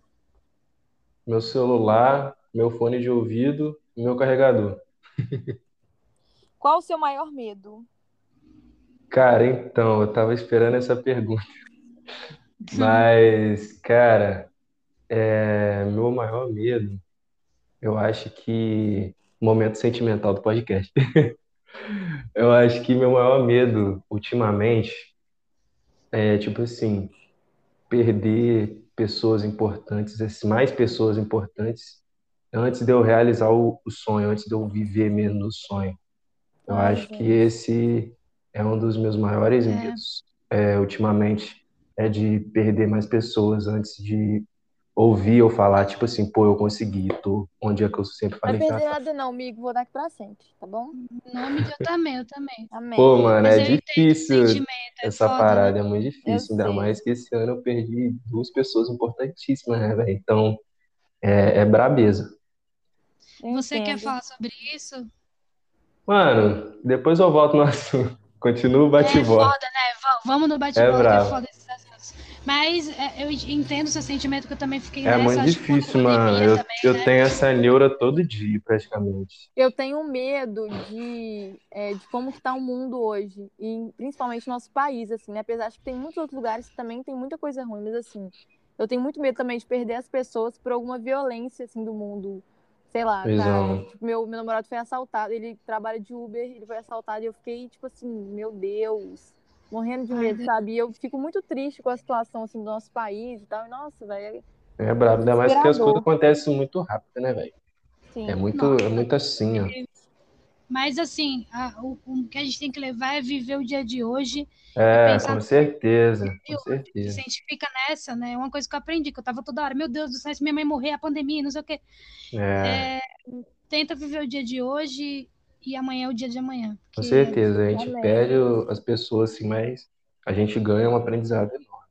Meu celular, meu fone de ouvido e meu carregador. Qual o seu maior medo? Cara, então, eu tava esperando essa pergunta. Mas, cara, é, meu maior medo, eu acho que. Momento sentimental do podcast. Eu acho que meu maior medo, ultimamente, é, tipo assim, perder pessoas importantes, mais pessoas importantes, antes de eu realizar o, o sonho, antes de eu viver mesmo no sonho. Eu acho que esse é um dos meus maiores É. medos, é, ultimamente, é de perder mais pessoas antes de ouvir eu falar, tipo assim, pô, eu consegui, tô onde é que eu sempre Não vai falei eu perder nada não, amigo. Vou dar aqui pra sempre, tá bom? Nome de eu também, eu também. Amém. Pô, mano, Mas é eu difícil é essa foda, parada, né? é muito difícil, ainda sei. mais que esse ano eu perdi duas pessoas importantíssimas, né, velho? Então, é, é brabeza. Eu Você quer falar sobre isso? Mano, depois eu volto no assunto. Continua o É bate-bola. foda, né? Va- Vamos no bate-bola, que é bravo. foda esses assuntos. Mas é, eu entendo o seu sentimento, que eu também fiquei É nessa, muito difícil, mano. Eu, também, eu né? tenho essa neura todo dia, praticamente. Eu tenho medo de, é, de como está o mundo hoje, e principalmente nosso país, assim, né? Apesar de que tem muitos outros lugares que também tem muita coisa ruim, mas assim, eu tenho muito medo também de perder as pessoas por alguma violência, assim, do mundo. Sei lá, cara. Tipo, meu, meu namorado foi assaltado, ele trabalha de Uber, ele foi assaltado e eu fiquei, tipo assim, meu Deus. Morrendo de Ai, medo, Deus. sabe? E eu fico muito triste com a situação assim do nosso país e tal. E, nossa, velho, É brabo, ainda mais que as coisas acontecem muito rápido, né, velho? sim. É muito, é muito assim, ó. Mas assim, a- o, o que a gente tem que levar é viver o dia de hoje. É, pensar com certeza, com certeza. Se a gente fica nessa, né? É uma coisa que eu aprendi, que eu tava toda hora, meu Deus do céu, se minha mãe morrer, a pandemia, não sei o quê. É, Tenta viver o dia de hoje e amanhã é o dia de amanhã. com certeza. A gente Amém. perde as pessoas, assim, mas a gente ganha um aprendizado enorme.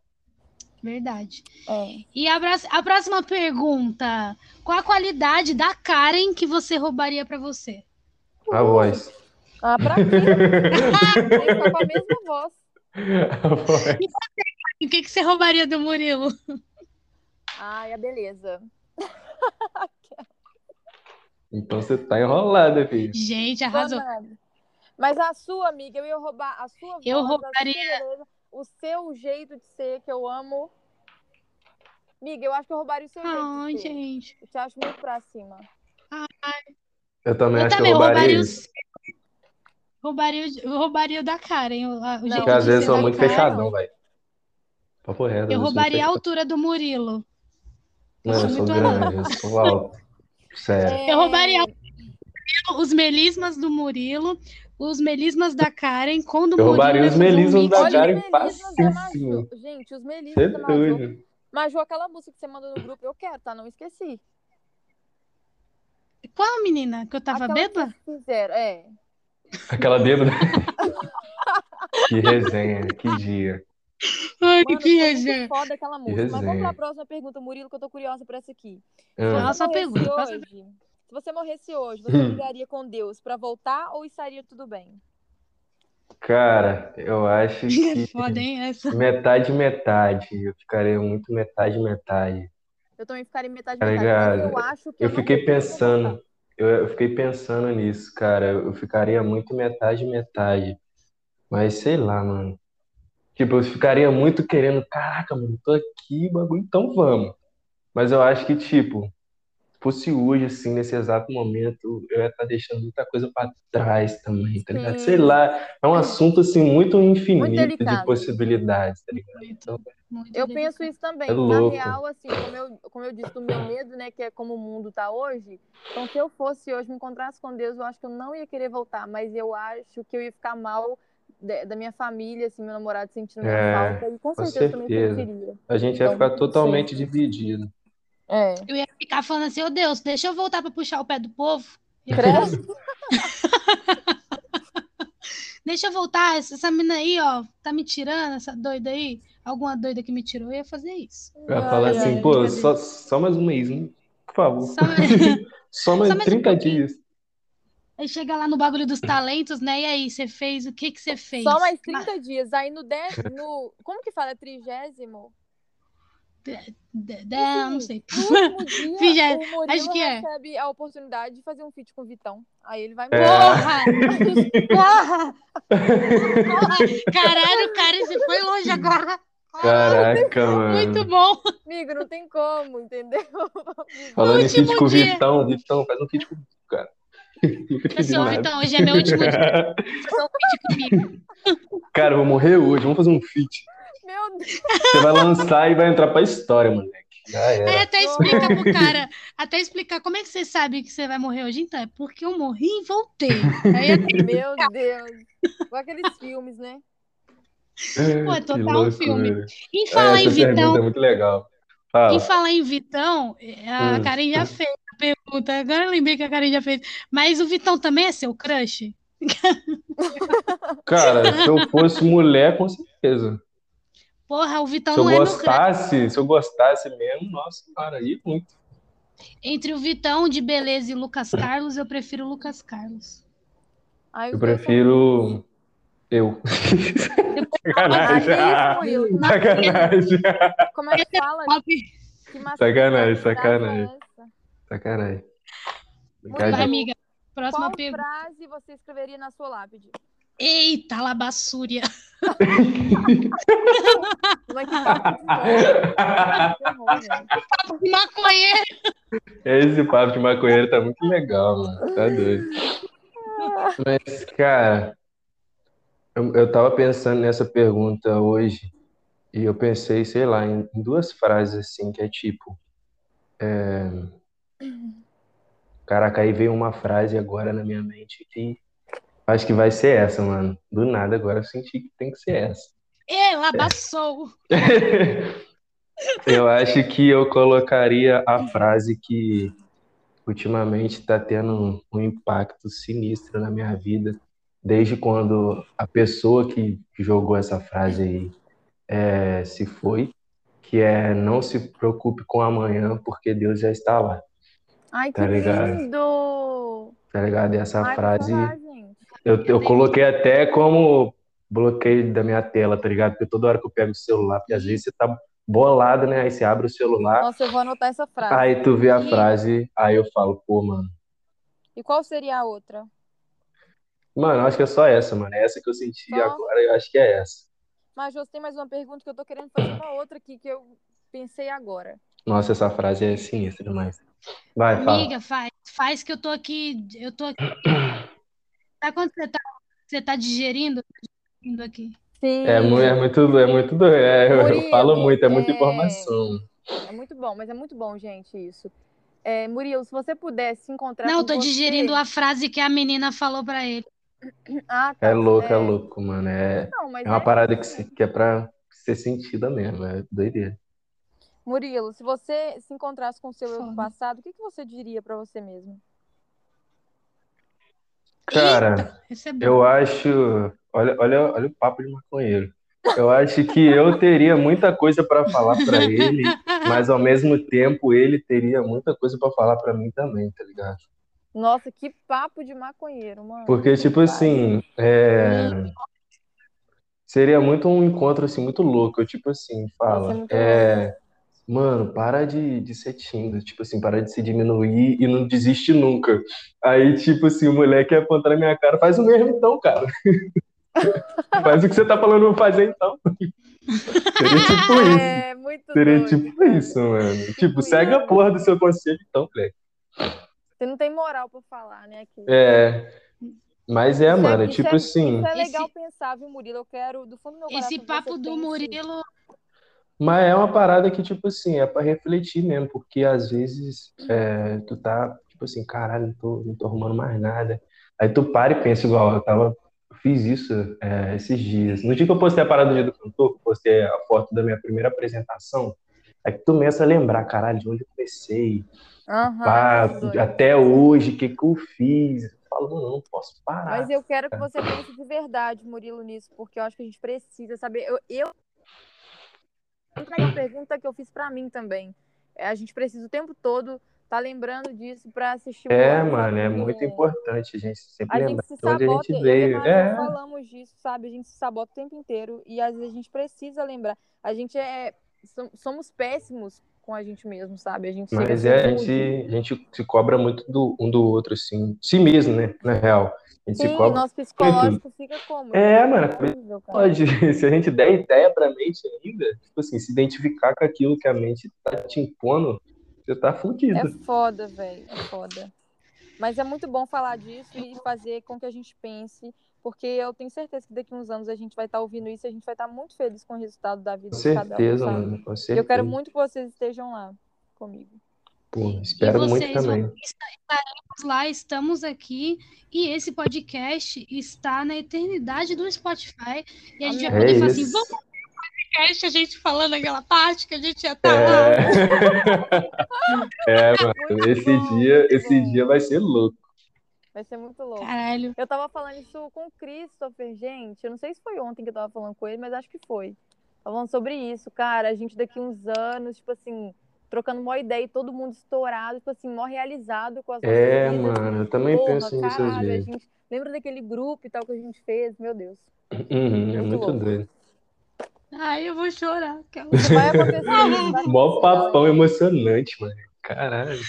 Verdade. É. E a, a próxima pergunta: qual a qualidade da Karen que você roubaria pra você? A voz. Ah, pra quê? Que ficar com a mesma voz. A voz. E o que, que você roubaria do Murilo? Ai, a beleza. Então você tá enrolada, filho. Gente, arrasou. Mas a sua, amiga, eu ia roubar a sua voz, Eu roubaria- beleza, o seu jeito de ser, que eu amo. Amiga, eu acho que eu roubaria o seu jeito Ai, de ser. gente. Eu te acho muito pra cima. Eu também Eu acho que também eu roubaria os. Roubaria, o- eu roubaria o da Karen. O, o Porque às vezes ser sou muito Karen. fechadão, velho. Papo reto. Eu roubaria a altura do Murilo. Eu Não, sou eu sou muito grande, eu sou alto. Sério. É, Eu roubaria os melismas do Murilo, os melismas da Karen, com o do Eu Murilo. roubaria ia os melismas da Karen facíssimo. Gente, os melismas é da Maju. Maju, aquela música que você mandou no grupo, eu quero, tá? Não esqueci. Qual menina? Que eu tava Aquela bêbada? que fizeram, é. Aquela bêbada. Que resenha, que dia. Ai, Mano, que resenha. foda aquela música. Mas vamos pra próxima pergunta, Murilo, que eu tô curiosa por essa aqui. Se Ah, Nossa, você morresse pergunta, hoje, se você morresse hoje, você Hum. ligaria com Deus pra voltar ou estaria tudo bem? Cara, eu acho que Foda, hein, essa? metade, metade. Eu ficaria muito metade, metade. Eu também ficaria metade Tá metade, eu acho que Eu não fiquei pensando, eu, eu fiquei pensando nisso, cara. Eu ficaria muito metade, metade. Mas sei lá, mano. Tipo, eu ficaria muito querendo, caraca, mano, tô aqui, bagulho, então vamos. Mas eu acho que, tipo, se fosse hoje, assim, nesse exato momento, eu ia estar deixando muita coisa pra trás também, tá ligado? Sim. Sei lá, é um assunto, assim, muito infinito de delicado. possibilidades, tá ligado? Muito, muito Eu penso isso também. É Na real, assim, como eu, como eu disse do meu medo, né, que é como o mundo tá hoje. Então, se eu fosse hoje, me encontrasse com Deus, eu acho que eu não ia querer voltar, mas eu acho que eu ia ficar mal de- da minha família, assim, meu namorado sentindo minha É, falta, e com com certeza eu também certeza. sentiria. A gente ia Então, ficar não totalmente sei. dividido. É. Eu ia ficar falando assim, ô Deus, deixa eu voltar pra puxar o pé do povo. Credo. Deixa eu voltar, essa, essa mina aí, ó, tá me tirando, essa doida aí. Alguma doida que me tirou, eu ia fazer isso. Eu ia falar Ai, assim, ai, pô, só, só mais um mês, né? Por favor. Só mais- Só mais Só mais um 30 pouquinho. dias. Aí chega lá no bagulho dos talentos, né? E aí, você fez, o que que você fez? Só mais 30 dias. Aí no, dé- no como que fala? Trigésimo? De- de- não sei. Dia, Vigé- o Murilo acho que é. recebe a oportunidade de fazer um feat com o Vitão. Aí ele vai É. Porra! Porra! Porra! Caralho, cara, você foi longe agora. Caraca, mano. Muito bom. Amigo, não tem como, entendeu? Falando em feat com o. Vitão, Vitão, faz um feat comigo, cara. Nada. Vitão, hoje é meu último dia. Um vídeo comigo. Cara, eu vou morrer hoje, vamos fazer um feat. Meu Deus. Você vai lançar e vai entrar pra história, moleque. Aí era. até explica pro cara, até explicar como é que você sabe que você vai morrer hoje. Então, é porque eu morri e voltei. Aí é Meu Deus. Igual aqueles filmes, né? Pô, é total um filme. Em É, falar em essa pergunta Vitão, é muito legal. em Fala. falar em Vitão, a Hum. Karen já fez a pergunta. Agora eu lembrei que a Karen já fez. Mas o Vitão também é seu crush? Cara, se eu fosse mulher, com certeza. Porra, o Vitão Se eu não é meu crush. gostasse, se eu gostasse mesmo, nossa, cara, aí muito. Entre o Vitão de Beleza e o Lucas Carlos, eu prefiro o Lucas Carlos. Aí Eu prefiro eu. Sacanagem. Isso, Sacanagem. Como é que fala? Que Sacanagem, é sacanagem. Sacanagem. Vai, Brincadeira. amiga. Próxima Qual pergunta. frase você escreveria na sua lápide? Eita, labassúria. Como é. Maconheiro. Esse papo de maconheiro tá muito legal, mano. Tá doido. Mas, cara, Eu, eu tava pensando nessa pergunta hoje e eu pensei, sei lá, em, em duas frases assim, que é tipo, é... Caraca, aí veio uma frase agora na minha mente que acho que vai ser essa, mano. Do nada agora eu senti que tem que ser essa. Ela passou! Eu acho que eu colocaria a frase que ultimamente está tendo um impacto sinistro na minha vida, desde quando a pessoa que jogou essa frase aí é, se foi, que é não se preocupe com amanhã, porque Deus já está lá. Ai, que Tá ligado? lindo! Tá ligado? E essa Ai, frase eu, eu coloquei até como bloqueio da minha tela, tá ligado? Porque toda hora que eu pego o celular, porque às vezes você tá bolado, né? Aí você abre o celular, Nossa, eu vou anotar essa frase. aí tu vê a frase, aí eu falo, pô, mano. E qual seria a outra? Mano, eu acho que é só essa, mano. É essa que eu senti Só? agora, eu acho que é essa. Mas você tem mais uma pergunta que eu tô querendo fazer uma outra aqui que eu pensei agora. Nossa, essa frase é sinistra demais. Vai, fala. Amiga, faz, faz que eu tô aqui. Eu tô aqui. Tá quando você tá, você tá digerindo? Tá digerindo aqui. Sim. É, é muito, é muito doido. É, eu, falo muito, é muita é- informação. É muito bom, mas é muito bom, gente, isso. É, Murilo, se você pudesse se encontrar Não, eu tô você... digerindo a frase que a menina falou pra ele. Ah, tá. É louco, é louco, mano. É, Não, mas é uma é- parada que, se- que é pra ser sentida mesmo. É doideira. Murilo, se você se encontrasse com o seu eu do passado, o que, que você diria pra você mesmo? Cara, Eita, é eu acho. Olha, olha, olha o papo de maconheiro. Eu acho que eu teria muita coisa pra falar pra ele, mas ao mesmo tempo ele teria muita coisa pra falar pra mim também, tá ligado? Nossa, que papo de maconheiro, mano. Porque, tipo assim, é, seria muito um encontro, assim, muito louco. Eu, tipo assim, é fala, muito é, mano, para de, de ser tímido, tipo assim, para de se diminuir e não desiste nunca. Aí, tipo assim, o moleque aponta na minha cara, faz o mesmo então, cara. Faz o que você tá falando pra fazer então. Seria tipo isso. É, muito Seria doido, tipo cara. isso, mano. Tipo, Tipo segue a porra do seu conselho então, moleque. Você não tem moral pra falar, né? Aqui. É, mas é, Isso mano, isso tipo assim. Isso é Esse- legal pensar, viu, Murilo? Eu quero, do fundo do meu coração, Esse papo do Murilo. Mas é uma parada que, tipo assim, é pra refletir mesmo, porque às vezes é, tu tá, tipo assim, caralho, não tô, não tô arrumando mais nada. Aí tu para e pensa igual, eu tava, eu fiz isso é, esses dias. No dia que eu postei a parada do dia do cantor, que eu postei a foto da minha primeira apresentação, aí que tu começa a lembrar, caralho, de onde eu comecei, Aham, pá, doido. até hoje, o que que eu fiz. Eu falo, eu não posso parar. Mas eu quero que você pense de verdade, Murilo, nisso, porque eu acho que a gente precisa saber. Eu, eu... Entra uma pergunta que eu fiz pra mim também. É, a gente precisa o tempo todo tá lembrando disso pra assistir o É, ano, mano, é muito importante a gente sempre A gente lembrar se de onde a sabota, gente a veio. Mari É, falamos disso, sabe? A gente se sabota o tempo inteiro e às vezes a gente precisa lembrar. A gente é. som- Somos péssimos com a gente mesmo, sabe? A gente Mas a é, a gente, a gente se cobra muito do, um do outro, assim. Si mesmo, né? Na real. A gente se Sim, cobra. nosso psicológico fica como? É, mano, Horrível, cara. Pode, se a gente der ideia pra mente ainda, tipo assim, se identificar com aquilo que a mente tá te impondo, você tá fudido. É foda, velho. É foda. Mas é muito bom falar disso e fazer com que a gente pense, porque eu tenho certeza que daqui a uns anos a gente vai estar ouvindo isso e a gente vai estar muito feliz com o resultado da vida Com de cada um, certeza, sabe? mano, com E eu certeza. quero muito que vocês estejam lá comigo. Pô, E espero muito vocês também. estaremos lá, estamos aqui e esse podcast está na eternidade do Spotify e a gente vai poder É falar assim, vamos fazer um podcast, a gente falando aquela parte que a gente já tá lá. É, é mano, Muito esse bom, dia, muito esse dia vai ser louco. Vai ser muito louco. Caralho. Eu tava falando isso com o Christopher, gente. Eu não sei se foi ontem que eu tava falando com ele, mas acho que foi. Tava falando sobre isso, cara. A gente daqui uns anos, tipo assim, trocando uma ideia e todo mundo estourado, tipo assim, mó realizado com as nossas É, vidas. mano, eu também Porra, penso nisso às vezes. gente lembra daquele grupo e tal que a gente fez, meu Deus. Uhum, é Muito muito louco. doido. Ai, eu vou chorar. vai acontecer. isso vai Mó acontecer, papão emocionante, mano. Caralho.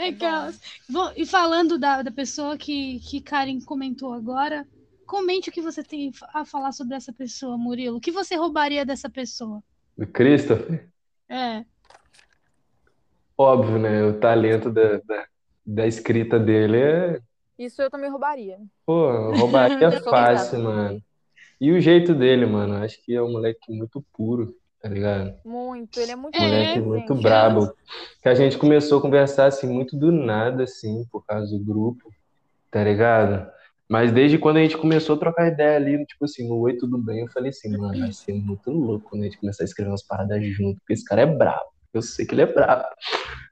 É É aquelas. Bom, e falando da, da pessoa que, que Karen comentou agora, comente o que você tem a falar sobre essa pessoa, Murilo. O que você roubaria dessa pessoa? Do Christopher, É. óbvio, né? O talento da, da, da escrita dele é. Isso eu também roubaria. Pô, roubaria fácil, mano. E o jeito dele, mano, acho que é um moleque muito puro, tá ligado? Muito, ele é muito É, Moleque gente. muito brabo. Que a gente começou a conversar assim, muito do nada, assim, por causa do grupo, tá ligado? Mas desde quando a gente começou a trocar ideia ali, tipo assim, no Oi, tudo bem, eu falei assim, mano, vai ser muito louco quando a gente começar a escrever umas paradas junto, porque esse cara é brabo. Eu sei que ele é brabo.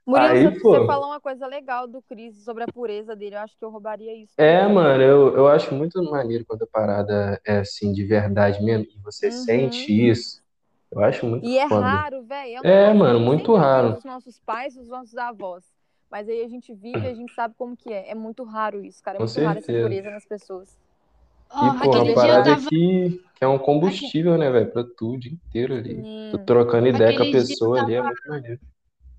Murilo, Aí, você, pô. falou uma coisa legal do Cris sobre a pureza dele. Eu acho que eu roubaria isso. É, também. mano, eu, eu acho muito maneiro quando a parada é assim, de verdade mesmo, e você Uhum. sente isso. Eu acho muito E é foda. raro, velho. É, mano, muito raro. Os nossos pais, os nossos avós. Mas aí a gente vive, a gente sabe como que é. É muito raro isso, cara. É Com muito raro essa pureza nas pessoas. Ó, E, pô, aquele uma dia eu parada tava. que, que é um combustível, né, velho, pra tu o dia inteiro ali. Sim. Tô trocando ideia com a Aquele dia eu pessoa ali, é tava- muito maneiro.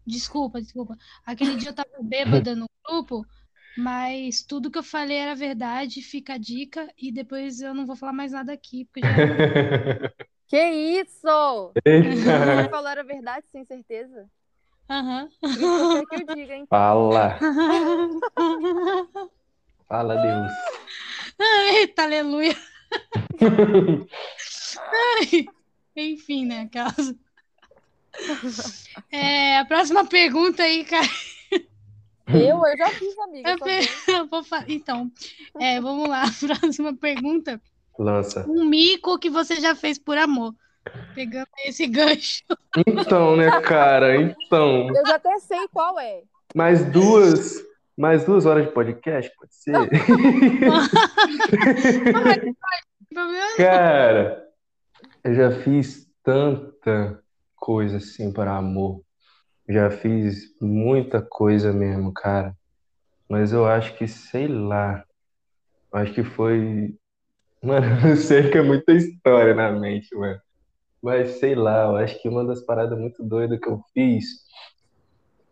Desculpa, desculpa. Aquele dia eu tava bêbada no grupo, mas tudo que eu falei era verdade, fica a dica, e depois eu não vou falar mais nada aqui, porque já. Que isso? Eita! Você falou era verdade, sem certeza? Aham. Isso que eu diga, hein? Fala, fala, Deus. Eita, aleluia. Enfim, né, caso. É, a próxima pergunta aí, cara. Eu, eu já fiz, amiga. Eu só pe- que- eu vou fa- Então, é, vamos lá. Próxima pergunta. Lança. Um mico que você já fez por amor. Pegando esse gancho. Então, né, cara? Então, Eu já até sei qual é. mais duas, mais duas horas de podcast, pode ser? Cara, eu já fiz tanta coisa assim para amor. Já fiz muita coisa mesmo, cara. Mas eu acho que, sei lá, acho que foi. Mano, eu sei que é muita história na mente, mano. Mas sei lá, eu acho que uma das paradas muito doidas que eu fiz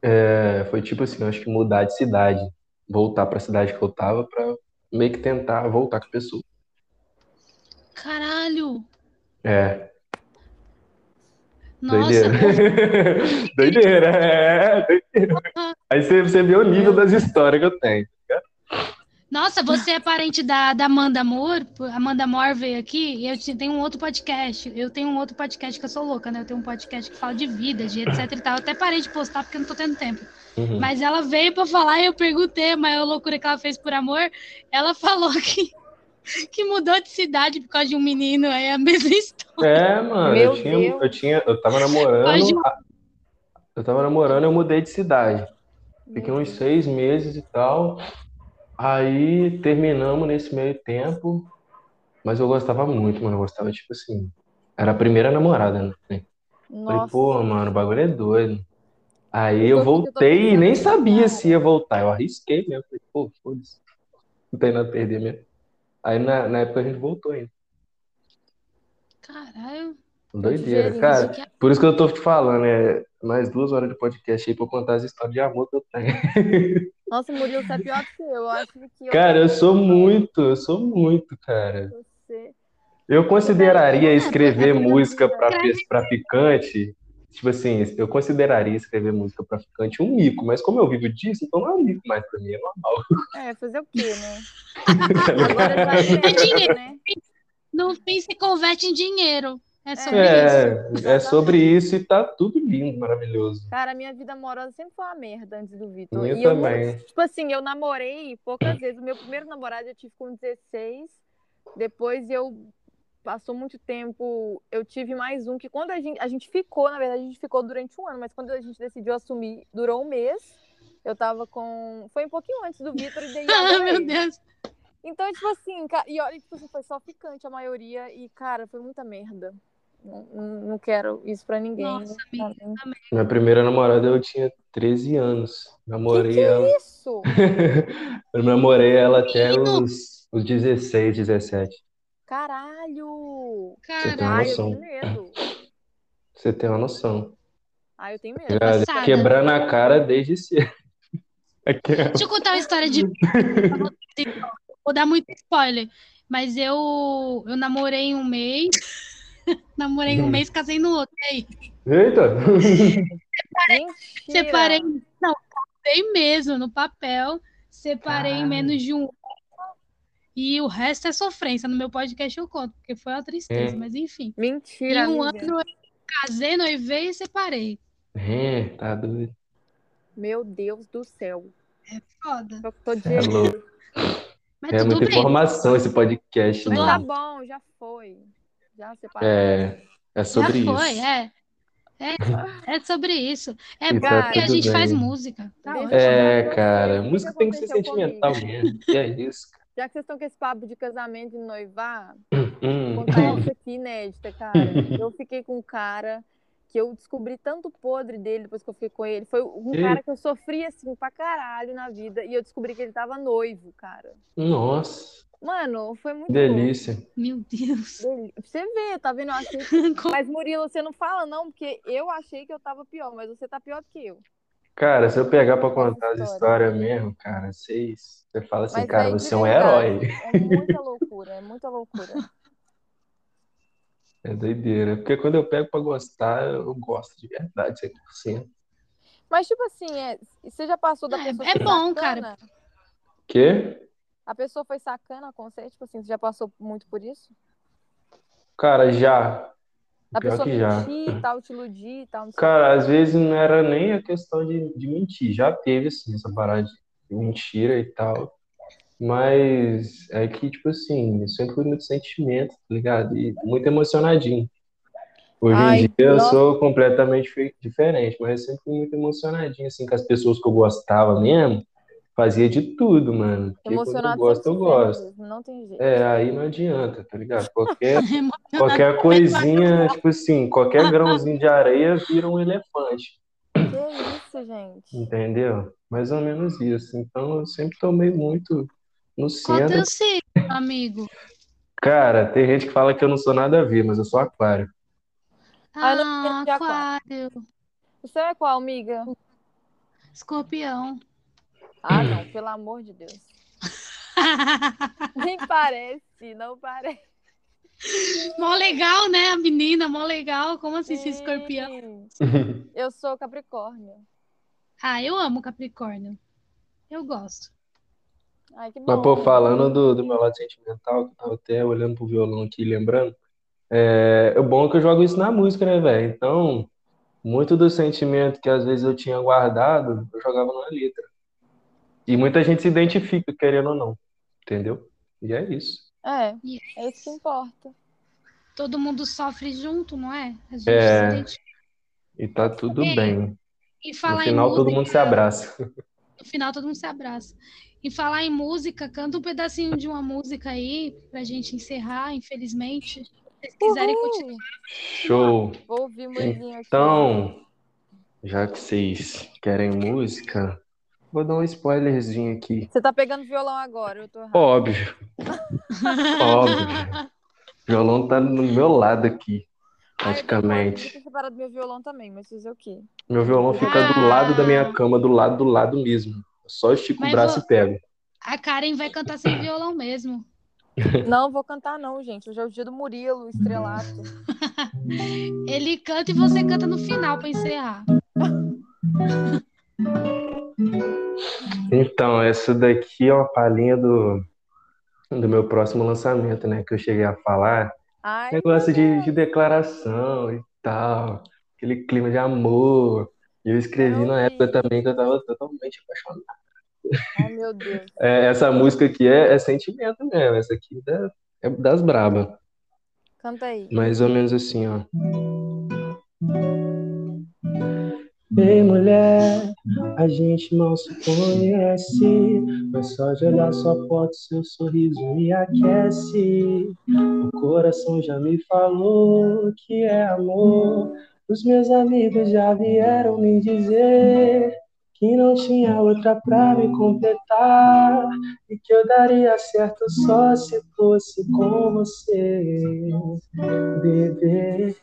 é, foi tipo assim, eu acho que mudar de cidade. Voltar pra cidade que eu tava pra meio que tentar voltar com a pessoa. Caralho! É. Nossa, Doideira. Doideira, é, doideira. Aí você, você vê o nível das histórias que eu tenho. Nossa, você é parente da, da Amanda Moore? Amanda Moore veio aqui e eu te- tenho um outro podcast. Eu tenho um outro podcast que eu sou louca, né? Eu tenho um podcast que fala de vida, de etc e tal. Eu até parei de postar porque eu não tô tendo tempo. Uhum. Mas ela veio pra falar e eu perguntei a maior loucura que ela fez por amor. Ela falou que, que mudou de cidade por causa de um menino. Aí é a mesma história. É, mano, Meu eu tinha, Deus. eu tinha, eu tava namorando, eu tava namorando, eu mudei de cidade. Fiquei uns seis meses e tal. Aí terminamos nesse meio tempo, mas eu gostava muito, mano. Eu gostava, tipo assim, era a primeira namorada, né? Falei, Nossa. pô, mano, o bagulho é doido. Aí Eu eu voltei e nem sabia cara. se ia voltar. Eu arrisquei mesmo. Falei, pô, foda-se. Não tem nada a perder mesmo. Aí na, na época a gente voltou ainda. Caralho. Doideira, cara. Que- Por isso que eu tô te falando, é mais duas horas de podcast aí pra contar as histórias de amor que eu tenho. Nossa, Murilo, você é pior que eu. Eu acho que eu Cara, eu sou muito eu sou muito, cara. você. Eu consideraria É, escrever é, música é, pra, pe- pra picante, tipo assim, eu consideraria escrever música pra picante um mico, mas como eu vivo disso, então não é um mico mais pra mim, é normal. É, fazer o quê, né? tá? Agora é É dinheiro. né? No fim se converte em dinheiro. É sobre isso. É, é sobre isso e tá tudo lindo, maravilhoso. Cara, minha vida amorosa sempre foi uma merda antes do Vitor. Minha E eu também. não- tipo assim, eu namorei poucas vezes. O meu primeiro namorado eu tive com 16. Depois eu passou muito tempo. Eu tive mais um que quando a gente, a gente ficou, na verdade, a gente ficou durante um ano, mas quando a gente decidiu assumir, durou um mês. Eu tava com. Foi um pouquinho antes do Vitor e daí eu Ah, meu. Deus. Então, tipo assim, e olha, tipo assim, foi só ficante a maioria. E, cara, foi muita merda. Não, quero isso pra ninguém. Nossa, amiga, Não- também. Minha primeira namorada eu tinha 13 anos. Namorei Que que é ela. isso? Eu namorei ela até os, os 16, 17. Caralho! Você tem Caralho. Eu noção. tenho medo. Você tem uma noção. Ai, eu tenho medo. Ligado? Passada. Quebrando a cara desde cedo. Aquela. Deixa eu contar uma história de. Vou dar muito spoiler. Mas eu, eu namorei um mês. namorei um mês, casei no outro. E aí? Eita! Mentira. Separei. Não, casei mesmo no papel. Separei em Caralho. menos de um ano. E o resto é sofrência. No meu podcast eu conto, porque foi uma tristeza, É. mas enfim. Mentira, Em um amiga. ano eu casei, noivei e separei. É, tá doido. Meu Deus do céu. Foda. Eu tô de é louco. Mas É tudo muita bem. informação esse podcast, Mas Tudo tá mano. bom, já foi. Já separou. É, é sobre Já foi, isso. é. É, é sobre isso. É E tá porque a tudo gente faz bem. música. Tá. É, cara, música tem que ser sentimental comigo. mesmo. E é isso, cara. Já que vocês estão com esse papo de casamento e noivar, Hum. vou contar essa aqui inédita, cara. Eu fiquei com um cara que eu descobri tanto podre dele depois que eu fiquei com ele. Foi um Ei. cara que eu sofri assim pra caralho na vida. E eu descobri que ele tava noivo, cara. Nossa, Mano, foi muito que delícia. Meu Deus. Você vê, tá vendo? Eu achei Mas, Murilo, você não fala não, porque eu achei que eu tava pior, mas você tá pior que eu. Cara, se eu pegar pra contar as história. histórias mesmo, cara, vocês, você fala assim, Mas, cara, você é um herói. É muita loucura, é muita loucura. É doideira. Porque quando eu pego pra gostar, eu gosto de verdade, 100%. Mas, tipo assim, é, você já passou da É- pessoa é ser bom, sacana? Quê? A pessoa foi sacana com você? Tipo assim, você já passou muito por isso? Cara, já. A Pior pessoa que já. mentir e tal, te iludir e tal, Cara, às vezes não era nem a questão de, de mentir. Já teve, assim, essa parada de mentira e tal. Mas é que, tipo assim, eu sempre fui muito sentimento, tá ligado? E muito emocionadinho. Hoje em Ai, dia eu nossa. sou completamente fe- diferente, mas eu sempre fui muito emocionadinho, assim, com as pessoas que eu gostava mesmo. Fazia de tudo, mano. Porque quando eu Emocionado gosto, eu gosto. não tem jeito. É, aí não adianta, tá ligado? Qualquer, qualquer coisinha, tipo assim, qualquer grãozinho de areia vira um elefante. Que isso, gente? Entendeu? Mais ou menos isso. Então eu sempre tomei muito no Qual centro. teu signo, amigo? Cara, tem gente que fala que eu não sou nada a ver, mas eu sou aquário. Ah, não Ah, de aquário. aquário. O seu é qual, amiga? Escorpião. Ah, não, pelo amor de Deus. Nem parece, não parece. Mó legal, né? A menina, mó legal. Como assim, ser escorpião? Sim. Eu sou Capricórnio. Ah, eu amo Capricórnio. Eu gosto. Ai, que Mas, bom. pô, falando do, do meu lado sentimental, que eu tava até olhando pro violão aqui, lembrando, é, é bom que eu jogo isso na música, né, velho? Então, muito do sentimento que às vezes eu tinha guardado, eu jogava na letra. E muita gente se identifica, querendo ou não, entendeu? E é isso. É, é isso que importa. Todo mundo sofre junto, não é? A gente É. se identifica. E tá tudo bem. E No falar em final, todo música, mundo se abraça. no final todo mundo se abraça. E falar em música, canta um pedacinho de uma música aí pra gente encerrar, infelizmente. Se vocês quiserem Uhul! continuar. Show! Vou ouvir. Então, já que vocês querem música, vou dar um spoilerzinho aqui. Você tá pegando violão agora, eu tô errado. Óbvio. Óbvio. O violão tá no meu lado aqui, Ah, eu praticamente. separado meu violão também, mas fazer o quê? Meu violão fica do lado da minha cama, do lado do lado mesmo. Eu só estico o Mas braço vou- e pego. A Karen vai cantar sem violão mesmo. Não, vou cantar não, gente. Hoje é o dia do Murilo, o estrelato. Ele canta e você canta no final pra encerrar. Então, essa daqui é uma palhinha do, do meu próximo lançamento, né? Que eu cheguei a falar. Ai, Negócio de, de declaração e tal, aquele clima de amor. E eu escrevi na época também que eu tava totalmente apaixonado. Ai, meu Deus. É, essa música aqui é, é sentimento mesmo, essa aqui é, é das braba. Canta aí. Mais ou menos assim, ó. Ei, mulher, a gente mal se conhece, mas só de olhar sua foto, seu sorriso me aquece. O coração já me falou que é amor. Os meus amigos já vieram me dizer que não tinha outra pra me completar e que eu daria certo só se fosse com você, bebê.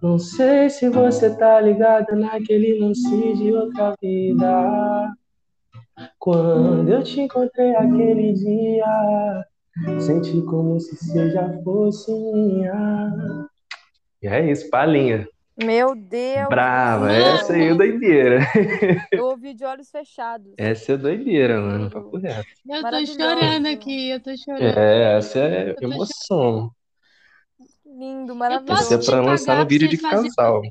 Não sei se você tá ligada naquele lance de outra vida. Quando eu te encontrei aquele dia, senti como se você já fosse minha. E é isso, palhinha. Meu Deus. Brava, céu. essa aí é doideira. Eu ouvi de olhos fechados. Essa é doideira, mano. Papo reto. Eu tô chorando aqui, eu tô chorando. É, essa é emoção. Lindo, maravilhoso. Essa é pra lançar no pra vídeo de fazer- casal.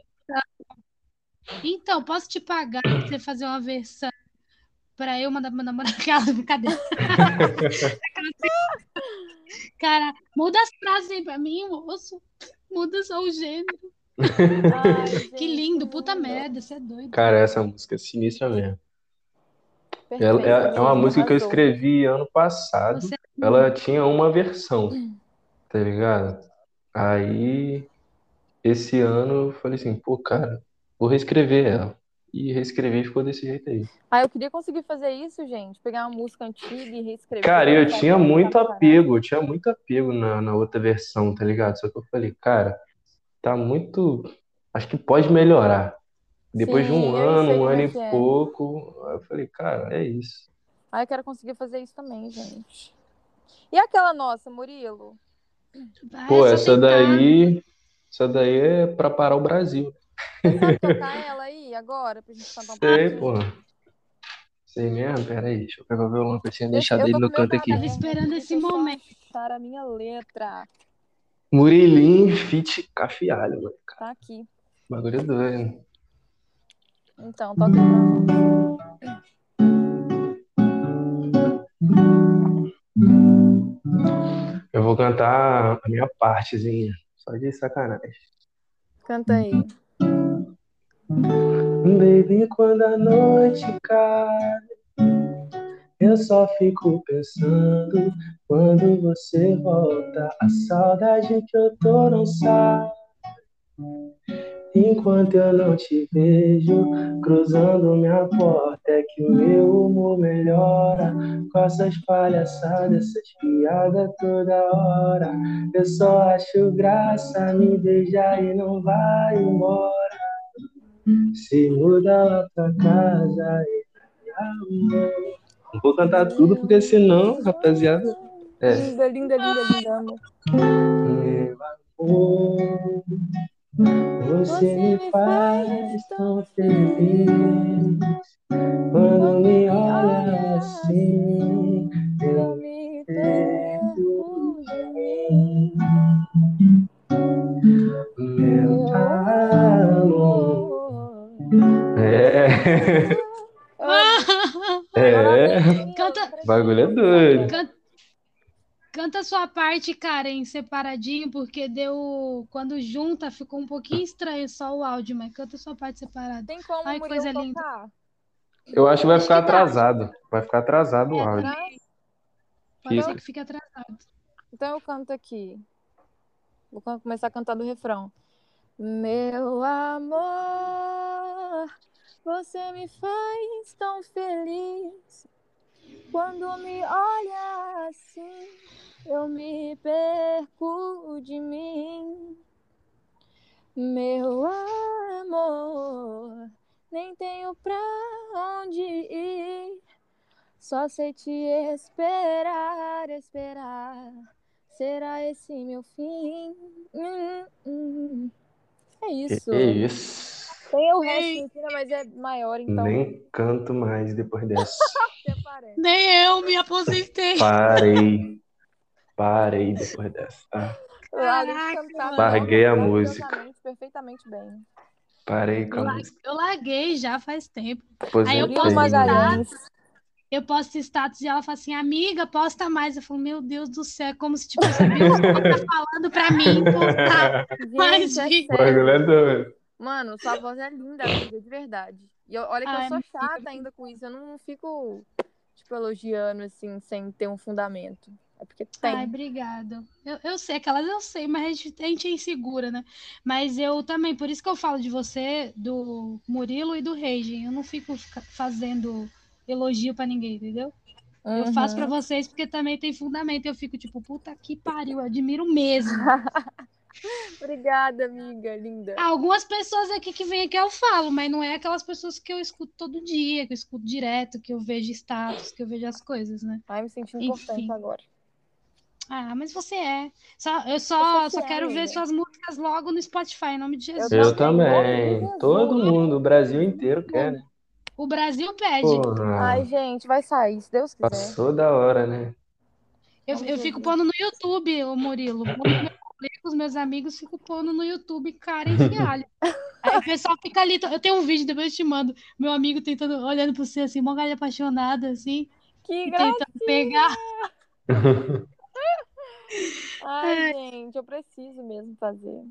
Então, posso te pagar pra você fazer uma versão pra eu mandar meu namorado? Aquela brincadeira. Cara, muda as frases aí pra mim, moço. Muda só o gênero. Ai, Que lindo, puta merda, você é doido. Cara, essa música é sinistra mesmo. Perfeito, Ela é, é uma música que eu escrevi ano passado. Você é Ela tinha uma versão, tá ligado? Aí, esse ano eu falei assim, pô, cara, vou reescrever ela. E reescrevi e ficou desse jeito aí. Ah, eu queria conseguir fazer isso, gente. Pegar uma música antiga e reescrever. Cara, eu tinha muito apego, eu tinha muito apego na, na outra versão, tá ligado? Só que eu falei, cara, tá muito. Acho que pode melhorar. Depois de Sim, um eu ano, um como ano é e é. pouco, aí eu falei, cara, é isso. Ah, eu quero conseguir fazer isso também, gente. E aquela nossa, Murilo? Ah, Pô, é só essa tentar. daí, essa daí é pra parar o Brasil. Você sabe tocar ela aí agora pra gente cantar um Sei, pô. Sei mesmo? Pera aí, deixa eu pegar o violão que eu tinha Deixa- deixado eu ele no canto aqui. Tava caderno esperando esse eu momento. achar a minha letra. Murilinho Fit Cafialho, mano. Tá aqui. Bagulho doido. Então, toca pra. Eu vou cantar a minha partezinha, só de sacanagem. Canta aí. Baby, quando a noite cai, eu só fico pensando quando você volta. A saudade que eu tô não sai. Enquanto eu não te vejo, cruzando minha porta, é que o meu humor melhora. Com essas palhaçadas, essas piadas toda hora. Eu só acho graça, me beijar e não vai embora. Se muda lá pra casa e amor. Não vou cantar tudo, porque senão, rapaziada. É. Linda, linda, linda, linda. Meu amor, você me faz tão feliz. Bagulho é doido. Canta, canta sua parte, Karen, separadinho, porque deu. Quando junta, ficou um pouquinho estranho só o áudio, mas canta sua parte separada. Tem como Ai, Murilo coisa linda. Eu acho que vai Acho ficar que atrasado. Vai ficar atrasado o É, áudio. Pode ser que fique atrasado. Então eu canto aqui. Vou começar a cantar do refrão. Meu amor, você me faz tão feliz. Quando me olha assim, eu me perco de mim. Meu amor, nem tenho pra onde ir. Só sei te esperar, esperar. Será esse meu fim? Hum, hum. É Que isso. isso? Tem o resto em cima, mas é maior, então Nem canto mais depois dessa. Nem eu me aposentei. Parei. Parei depois dessa, tá? Caraca. Larguei a música. Perfeitamente bem. Parei com Eu, a música. eu larguei já faz tempo. Aí eu Aposentei. posso Murilo Magalhães. Eu posto status e ela fala assim, amiga, posta mais. Eu falo, meu Deus do céu, é como se tipo, tá falando pra mim postar mais Gente, é Mano, sua voz é linda, amiga, de verdade. E eu- olha que Ai, eu sou amiga. chata ainda com isso. Eu não fico, tipo, elogiando, assim, sem ter um fundamento. É porque tem. Ai, obrigada. Eu, eu sei, aquelas eu sei, mas a gente, a gente é insegura, né? Mas eu também, por isso que eu falo de você, do Murilo e do Regen. Eu não fico fazendo elogio pra ninguém, entendeu? Eu faço pra Uhum. vocês porque também tem fundamento. Eu fico tipo, puta que pariu, eu admiro mesmo. Obrigada, amiga, linda. Algumas pessoas aqui que vêm aqui eu falo, mas não é aquelas pessoas que eu escuto todo dia, que eu escuto direto, que eu vejo status, que eu vejo as coisas, né? Ai, me sentindo Enfim. importante agora. Ah, mas você é. Só, eu só, Você só é, quero ver amiga. suas músicas logo no Spotify, em nome de Jesus. Eu também, também. Jesus. Todo mundo, o Brasil inteiro quer, né? O Brasil pede. Porra, Ai, gente, vai sair, se Deus quiser. passou da hora, né? Eu, eu fico pondo no YouTube, ô Murilo. Os meus amigos ficam pondo no YouTube cara enfialho. Aí o pessoal fica ali. Eu tenho um vídeo, depois eu te mando. Meu amigo tentando, olhando pra você assim, mó galha apaixonada, assim, Que e graça. tentando pegar. Ai, gente, eu preciso mesmo fazer.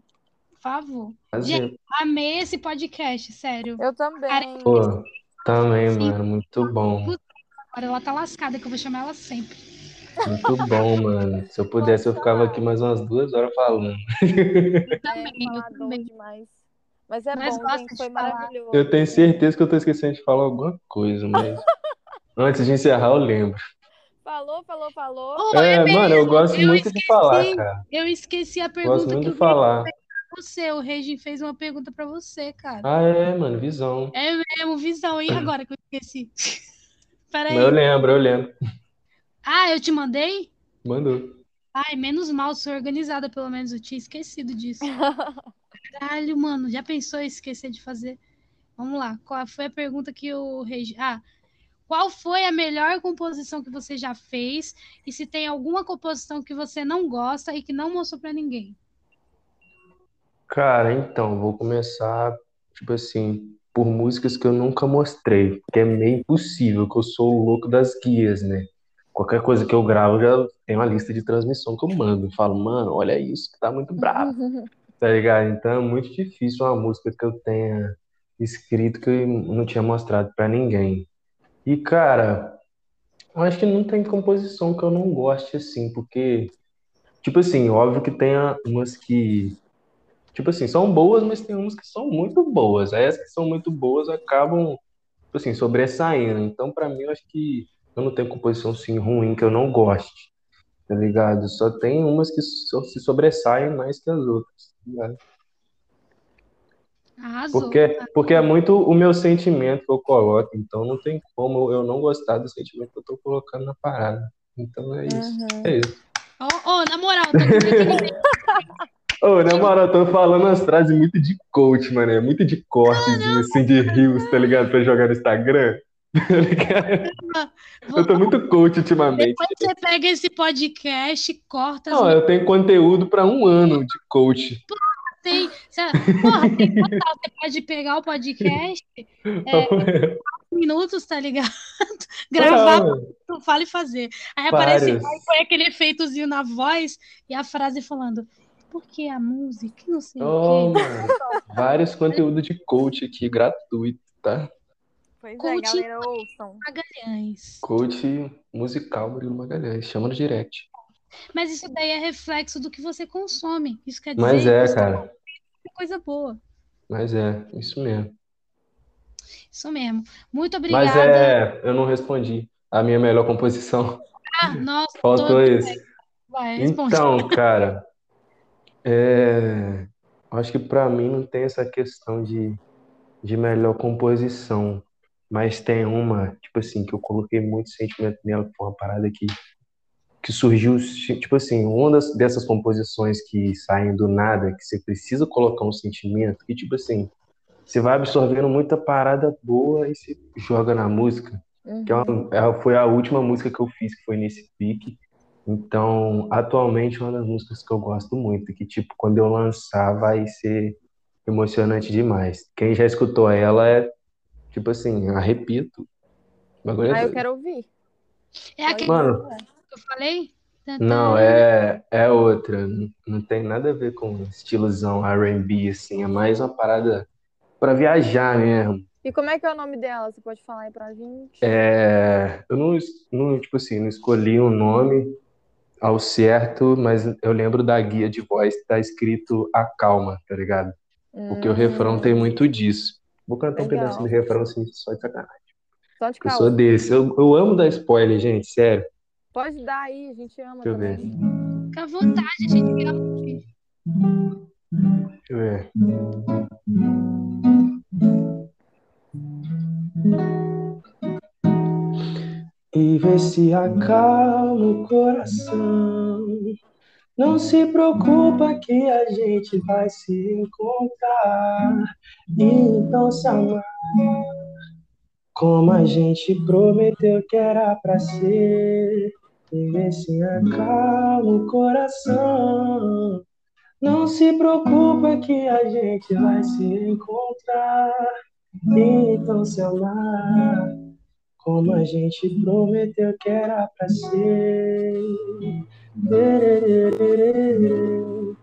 Por favor. Fazer. Amei esse podcast, sério. Eu também. Pô, também, Sim. mano, muito bom. Agora ela tá lascada, que eu vou chamar ela sempre. Muito bom, mano. Se eu pudesse, eu ficava aqui mais umas duas horas falando. Eu também, É, eu também. demais. Mas é Mas bom, gente, de foi falar. maravilhoso. Eu tenho certeza que eu tô esquecendo de falar alguma coisa, mas antes de encerrar, eu lembro. Falou, falou, falou. Oh, É, mesmo, mano, eu gosto eu muito de falar, cara. Eu esqueci a Gosto pergunta muito que de falar. Você. O Regin fez uma pergunta pra você, cara. Ah, é, mano, visão. É mesmo, visão. E agora que eu esqueci? Peraí. Eu lembro, eu lembro. Ah, eu te mandei? Mandou. Ai, menos mal, sou organizada, pelo menos. Eu tinha esquecido disso. Caralho, mano, já pensou em esquecer de fazer? Vamos lá, qual foi a pergunta que o Regi... Ah, qual foi a melhor composição que você já fez? E se tem alguma composição que você não gosta e que não mostrou pra ninguém? Cara, então, vou começar, tipo assim, por músicas que eu nunca mostrei, porque é meio impossível, que eu sou o louco das guias, né? Qualquer coisa que eu gravo, já tem uma lista de transmissão que eu mando. Eu falo, mano, olha isso, que tá muito brabo, tá ligado? Então é muito difícil uma música que eu tenha escrito que eu não tinha mostrado pra ninguém. E, cara, eu acho que não tem composição que eu não goste, assim, porque, tipo assim, óbvio que tem umas que Tipo assim, são boas, mas tem umas que são muito boas. Aí as que são muito boas acabam, tipo assim, sobressaindo. Então, pra mim, eu acho que eu não tenho composição assim ruim que eu não goste, tá ligado? Só tem umas que só se sobressaem mais que as outras, tá ligado? Arrasou. Porque, porque é muito o meu sentimento que eu coloco. Então, não tem como eu não gostar do sentimento que eu tô colocando na parada. Então, é isso. Uhum. É isso. Ô, ô, na moral, tô Ô, na moral, tô falando umas frases muito de coach, mano. É muito de cortes, assim, de rios, tá ligado? Pra jogar no Instagram. Tá? Eu tô muito coach ultimamente. Depois você pega esse podcast, corta as Não, eu tenho conteúdo pra um ano de coach. tem, você, porra, tem total, você pode pegar o podcast, é, minutos, tá ligado? Gravar, Não, tu fala e fazer. Aí aparece, aí põe aquele efeitozinho na voz e a frase falando, porque a música, não sei oh, o quê. Vários conteúdos de coach aqui, gratuito, tá? Pois é, galera, ouçam. Magalhães. Coach musical Murilo Magalhães. Chama no direct. Mas isso daí é reflexo do que você consome. Isso quer dizer Mas que é, você cara. é coisa boa. Mas é, isso mesmo. Isso mesmo. Muito Mas obrigada. é, eu não respondi. A minha melhor composição. Ah, nossa, Faltou esse. Vai. Então, cara, é, acho que pra mim não tem essa questão de, de melhor composição, mas tem uma, tipo assim, que eu coloquei muito sentimento nela, que foi uma parada que, que surgiu, tipo assim, uma das, dessas composições que saem do nada, que você precisa colocar um sentimento, que tipo assim, você vai absorvendo muita parada boa e você joga na música que é uma- é- foi a última música que eu fiz, que foi nesse pique. Então, atualmente, é uma das músicas que eu gosto muito, que, tipo, quando eu lançar, vai ser emocionante demais. Quem já escutou ela é, tipo assim, arrepito. O bagulho é Ah, eu quero ouvir. É aquele Mano, que eu falei? não, é, é outra. Não, não tem nada a ver com estilozão R&B, assim. É mais uma parada pra viajar mesmo. E como é que é o nome dela? Você pode falar aí pra gente? É, eu não, não, tipo assim, não escolhi um nome ao certo, mas eu lembro da guia de voz, tá escrito Acalma, tá ligado? Porque o refrão tem muito disso. Vou cantar um pedacinho do refrão assim, só de sacanagem. Só de Eu sou desse. Eu, eu amo dar spoiler, gente, sério. Pode dar aí, a gente ama Deixa eu ver. também. Fica à vontade, a gente quer ouvir. Deixa eu ver. E vê se acalma o coração Não se preocupa que a gente vai se encontrar. Então se amar. Como a gente prometeu que era pra ser. E vê se acalma o coração. Não se preocupa que a gente vai se encontrar. Então se amar. Como a gente prometeu que era pra ser.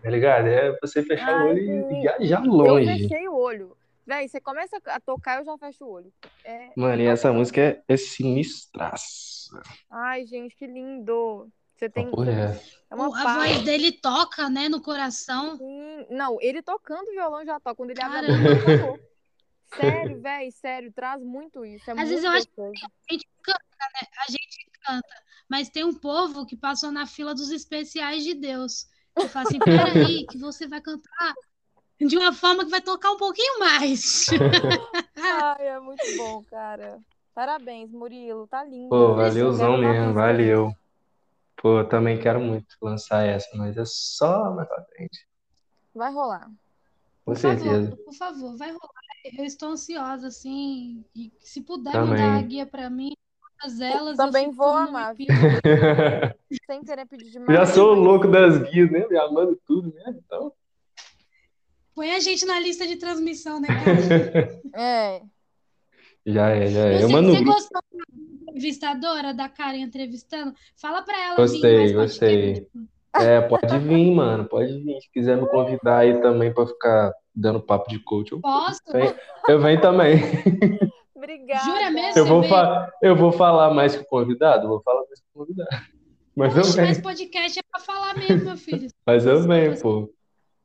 Tá ligado? É você fechar Ai, o olho e viajar Eu longe. fechei o olho. Véi, você começa a tocar, eu já fecho o olho. É... Mano, e essa música é, é sinistraça. Ai, gente, que lindo. Você tem. Papo reto. É uma a paz. voz dele toca, né, no coração. Sim. Não, ele tocando violão já toca. Quando ele abre a boca, tocou. Sério, véi, sério, traz muito isso. É Às muito vezes eu acho gostoso. A gente canta, né? A gente canta. Mas tem um povo que passou na fila dos especiais de Deus. Que fala assim, peraí, que você vai cantar de uma forma que vai tocar um pouquinho mais. Ai, é muito bom, cara. Parabéns, Murilo. Tá lindo. Pô, Quero valeuzão mesmo, valeu. Pô, eu também quero muito lançar essa, mas é só mais pra frente. Vai rolar. Com Por certeza. favor, por favor, vai rolar. Eu estou ansiosa, assim. E se puder Também. mandar a guia pra mim, todas elas. eu Também vou amar. Sem querer pedir demais. Já sou o louco das guias, né? Me amando tudo, né? Então. Põe a gente na lista de transmissão, né, cara? É. Já é, já é. Você, Eu mando você gostou da entrevistadora, da Karen entrevistando? Fala pra ela Gostei, gostei. É, pode vir, mano. Pode vir. Se quiser me convidar aí também pra ficar dando papo de coach, eu Posso? venho, eu venho também. Obrigada. Jura mesmo? Eu vou, fa eu vou falar mais que o convidado? Vou falar mais que o convidado. Mas eu mas venho. podcast é pra falar mesmo, meu filho. Mas eu venho, pô.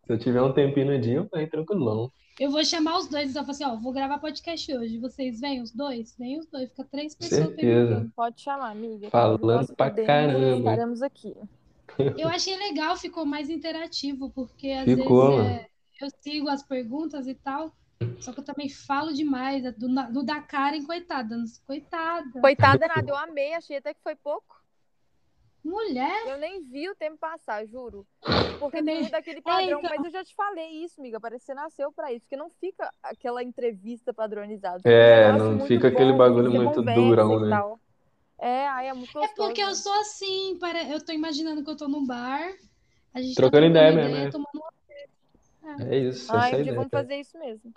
Se eu tiver um tempinho no dia, eu venho tranquilão. Eu vou chamar os dois, então eu falo assim, ó, vou gravar podcast hoje. Vocês vêm os dois? Vem os dois, fica três pessoas Certeza. perguntando. Pode chamar, amiga. Falando pra caramba. Estaremos aqui. Eu achei legal, ficou mais interativo, porque às Ficou, vezes é, eu sigo as perguntas e tal, só que eu também falo demais é do, do da Karen, coitada. Coitada. Coitada, nada, eu amei, achei até que foi pouco. Mulher, Eu nem vi o tempo passar, juro. Porque Também. tem muito daquele padrão, então. mas eu já te falei isso, amiga. Parece que você nasceu pra isso, porque não fica aquela entrevista padronizada. É, não fica aquele bom, bagulho muito durão, né? tal. É, aí é muito é gostoso. porque eu sou assim, pare- eu tô imaginando que eu tô num bar, a gente tá Trocando ideia trocando mesmo, né? tomando uma... É isso, essa é a Ai, ideia. vamos cara. fazer isso mesmo.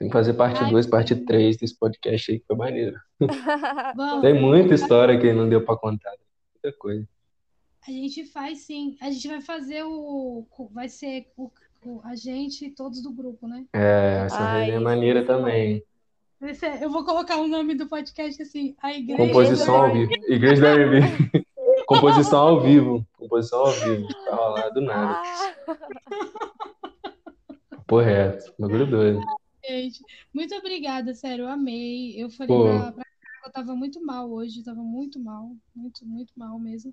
Tem que fazer parte Ai, 2, parte 3 desse podcast aí, que foi maneiro. Vamos, Tem muita história que não deu pra contar. Muita coisa. a gente faz sim. A gente vai fazer o. Vai ser o, o- a gente e todos do grupo, né? É, essa Ai, resenha é maneira ser também. Ser- Eu vou colocar o nome do podcast assim, a igreja. Composição ao vivo. Igreja da RB. Composição ao vivo. Composição ao vivo. Tá rolado do nada. Ah, Papo reto. Bagulho doido. Gente, muito obrigada, sério, eu amei. Eu falei Pô. pra, pra eu tava muito mal hoje, tava muito mal, muito, muito mal mesmo.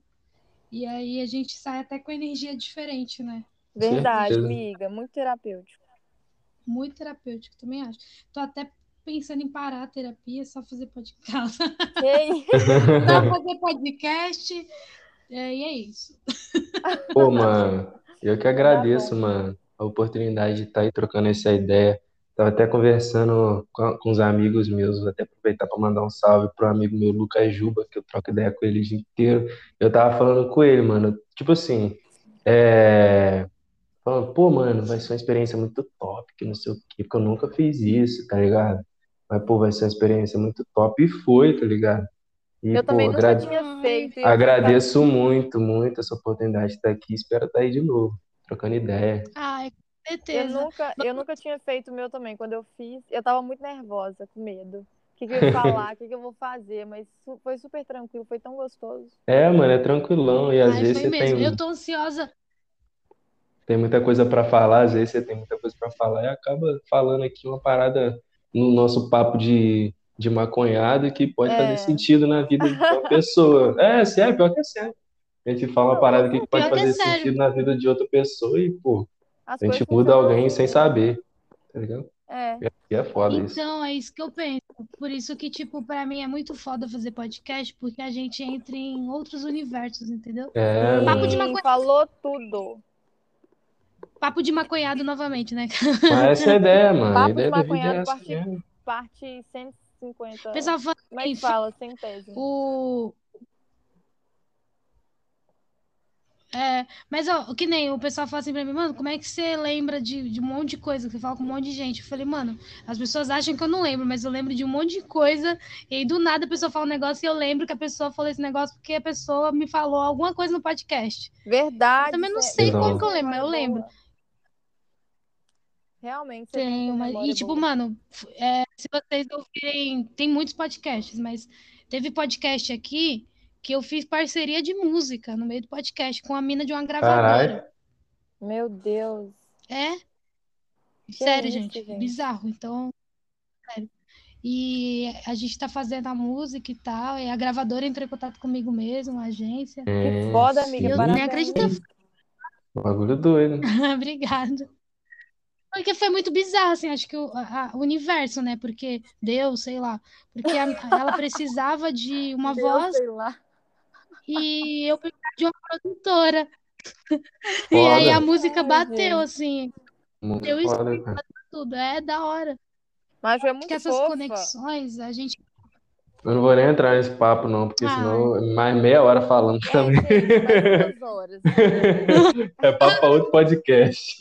E aí a gente sai até com energia diferente, né? verdade, Certeza. amiga. Muito terapêutico. Muito terapêutico, também acho. Tô até pensando em parar a terapia, só fazer podcast. Ei, Só fazer podcast. É, e é isso. Pô, mano, eu que agradeço, Tá bom. mano, a oportunidade de estar aí trocando essa ideia. Tava até conversando com, com os amigos meus, vou até aproveitar para mandar um salve pro amigo meu, Lucas Juba, que eu troco ideia com ele o dia inteiro. Eu tava falando com ele, mano, tipo assim, é, falando, pô, mano, vai ser uma experiência muito top, que não sei o quê, porque eu nunca fiz isso, tá ligado? Mas, pô, vai ser uma experiência muito top, e foi, tá ligado? E, eu pô, também nunca agrade- tinha feito. Agradeço muito, muito essa oportunidade de estar aqui. Espero estar aí de novo, trocando ideia. Ai, com Eu certeza. nunca, eu nunca tinha feito o meu também. Quando eu fiz, eu tava muito nervosa, com medo. O que, que eu ia falar, o que, que eu vou fazer, mas foi super tranquilo, foi tão gostoso. É, mano, é tranquilão. E às Ai, vezes foi você mesmo. tem, Eu tô ansiosa. tem muita coisa para falar, às vezes você tem muita coisa para falar e acaba falando aqui uma parada no nosso papo de, de maconhado que pode É. fazer sentido na vida de uma pessoa. É, sério, pior que é sério. A gente fala uma parada aqui que pode é fazer sério. sentido na vida de outra pessoa e, pô, As a gente muda funcionam alguém sem saber, tá ligado? É. E é foda isso. Então, é isso que eu penso. Por isso que, tipo, pra mim é muito foda fazer podcast, porque a gente entra em outros universos, entendeu? É, Papo de Sim, maconha. falou tudo. Papo de maconhado novamente, né? mas essa é a ideia, mano. Papo de ideia vida é maconhado, parte- mesmo. Parte 150. O pessoal fala Como é que assim, fala? Centésimo. o. É, mas ó, que nem o pessoal fala assim pra mim, mano, como é que você lembra de, de um monte de coisa? Que você fala com um monte de gente. Eu falei, mano, as pessoas acham que eu não lembro, mas eu lembro de um monte de coisa, e aí do nada a pessoa fala um negócio e eu lembro que a pessoa falou esse negócio porque a pessoa me falou alguma coisa no podcast. Verdade. Eu também não você- sei Exato. como que eu lembro, mas eu lembro. Realmente, tem Tem uma E, tipo, boa. mano, é, se vocês ouvirem, tem muitos podcasts, mas teve podcast aqui que eu fiz parceria de música no meio do podcast com a mina de uma Caralho. gravadora. Meu Deus. É? Sério, isso, gente, gente? bizarro. Então, sério. E a gente tá fazendo a música e tal, e a gravadora entrou em contato comigo mesmo, a agência. Que É, foda, sim. amiga. Eu Parabéns. nem acredito. Bagulho doido. Obrigada. Porque foi muito bizarro, assim, acho que o, a- o universo, né? Porque Deus, sei lá. Porque a- ela precisava de uma Deus, voz sei lá. E eu precisava de uma produtora. E aí a Foda. música bateu, assim, Muito deu foda, cara. tudo. É da hora. Mas que muito essas fofa. conexões, a gente. Eu não vou nem entrar nesse papo, não, porque Ai. senão é mais meia hora falando É, também. duas horas. É papo pra outro podcast.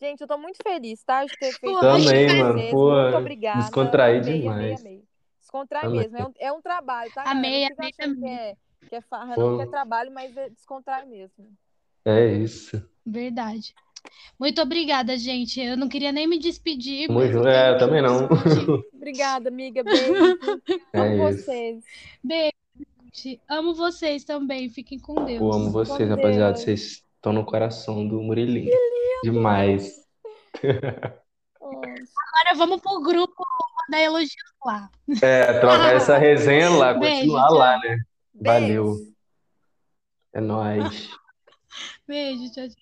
Gente, eu tô muito feliz, tá? De ter feito isso Também, mano. Pô, Muito obrigada. descontraí Amei, demais. Amei, amei. Descontrai Também. mesmo. É um, é um trabalho, tá? Amei, amei achando que é, farra, Pô. não, que é trabalho, mas é descontrai mesmo. É isso. Verdade. Muito obrigada, gente. Eu não queria nem me despedir, tenho É, também não. Obrigada, amiga. Beijo. É Amo isso. vocês. Beijo. gente. Amo vocês também. Fiquem com Deus. Eu amo vocês, Com rapaziada. Deus. Vocês estão no coração do Murilinho. Demais. Agora vamos pro grupo da elogios lá. É, trocar essa resenha lá, Beijo, continuar tchau. lá, né? Valeu. Beijo. É nóis. Beijo, tchau, tchau.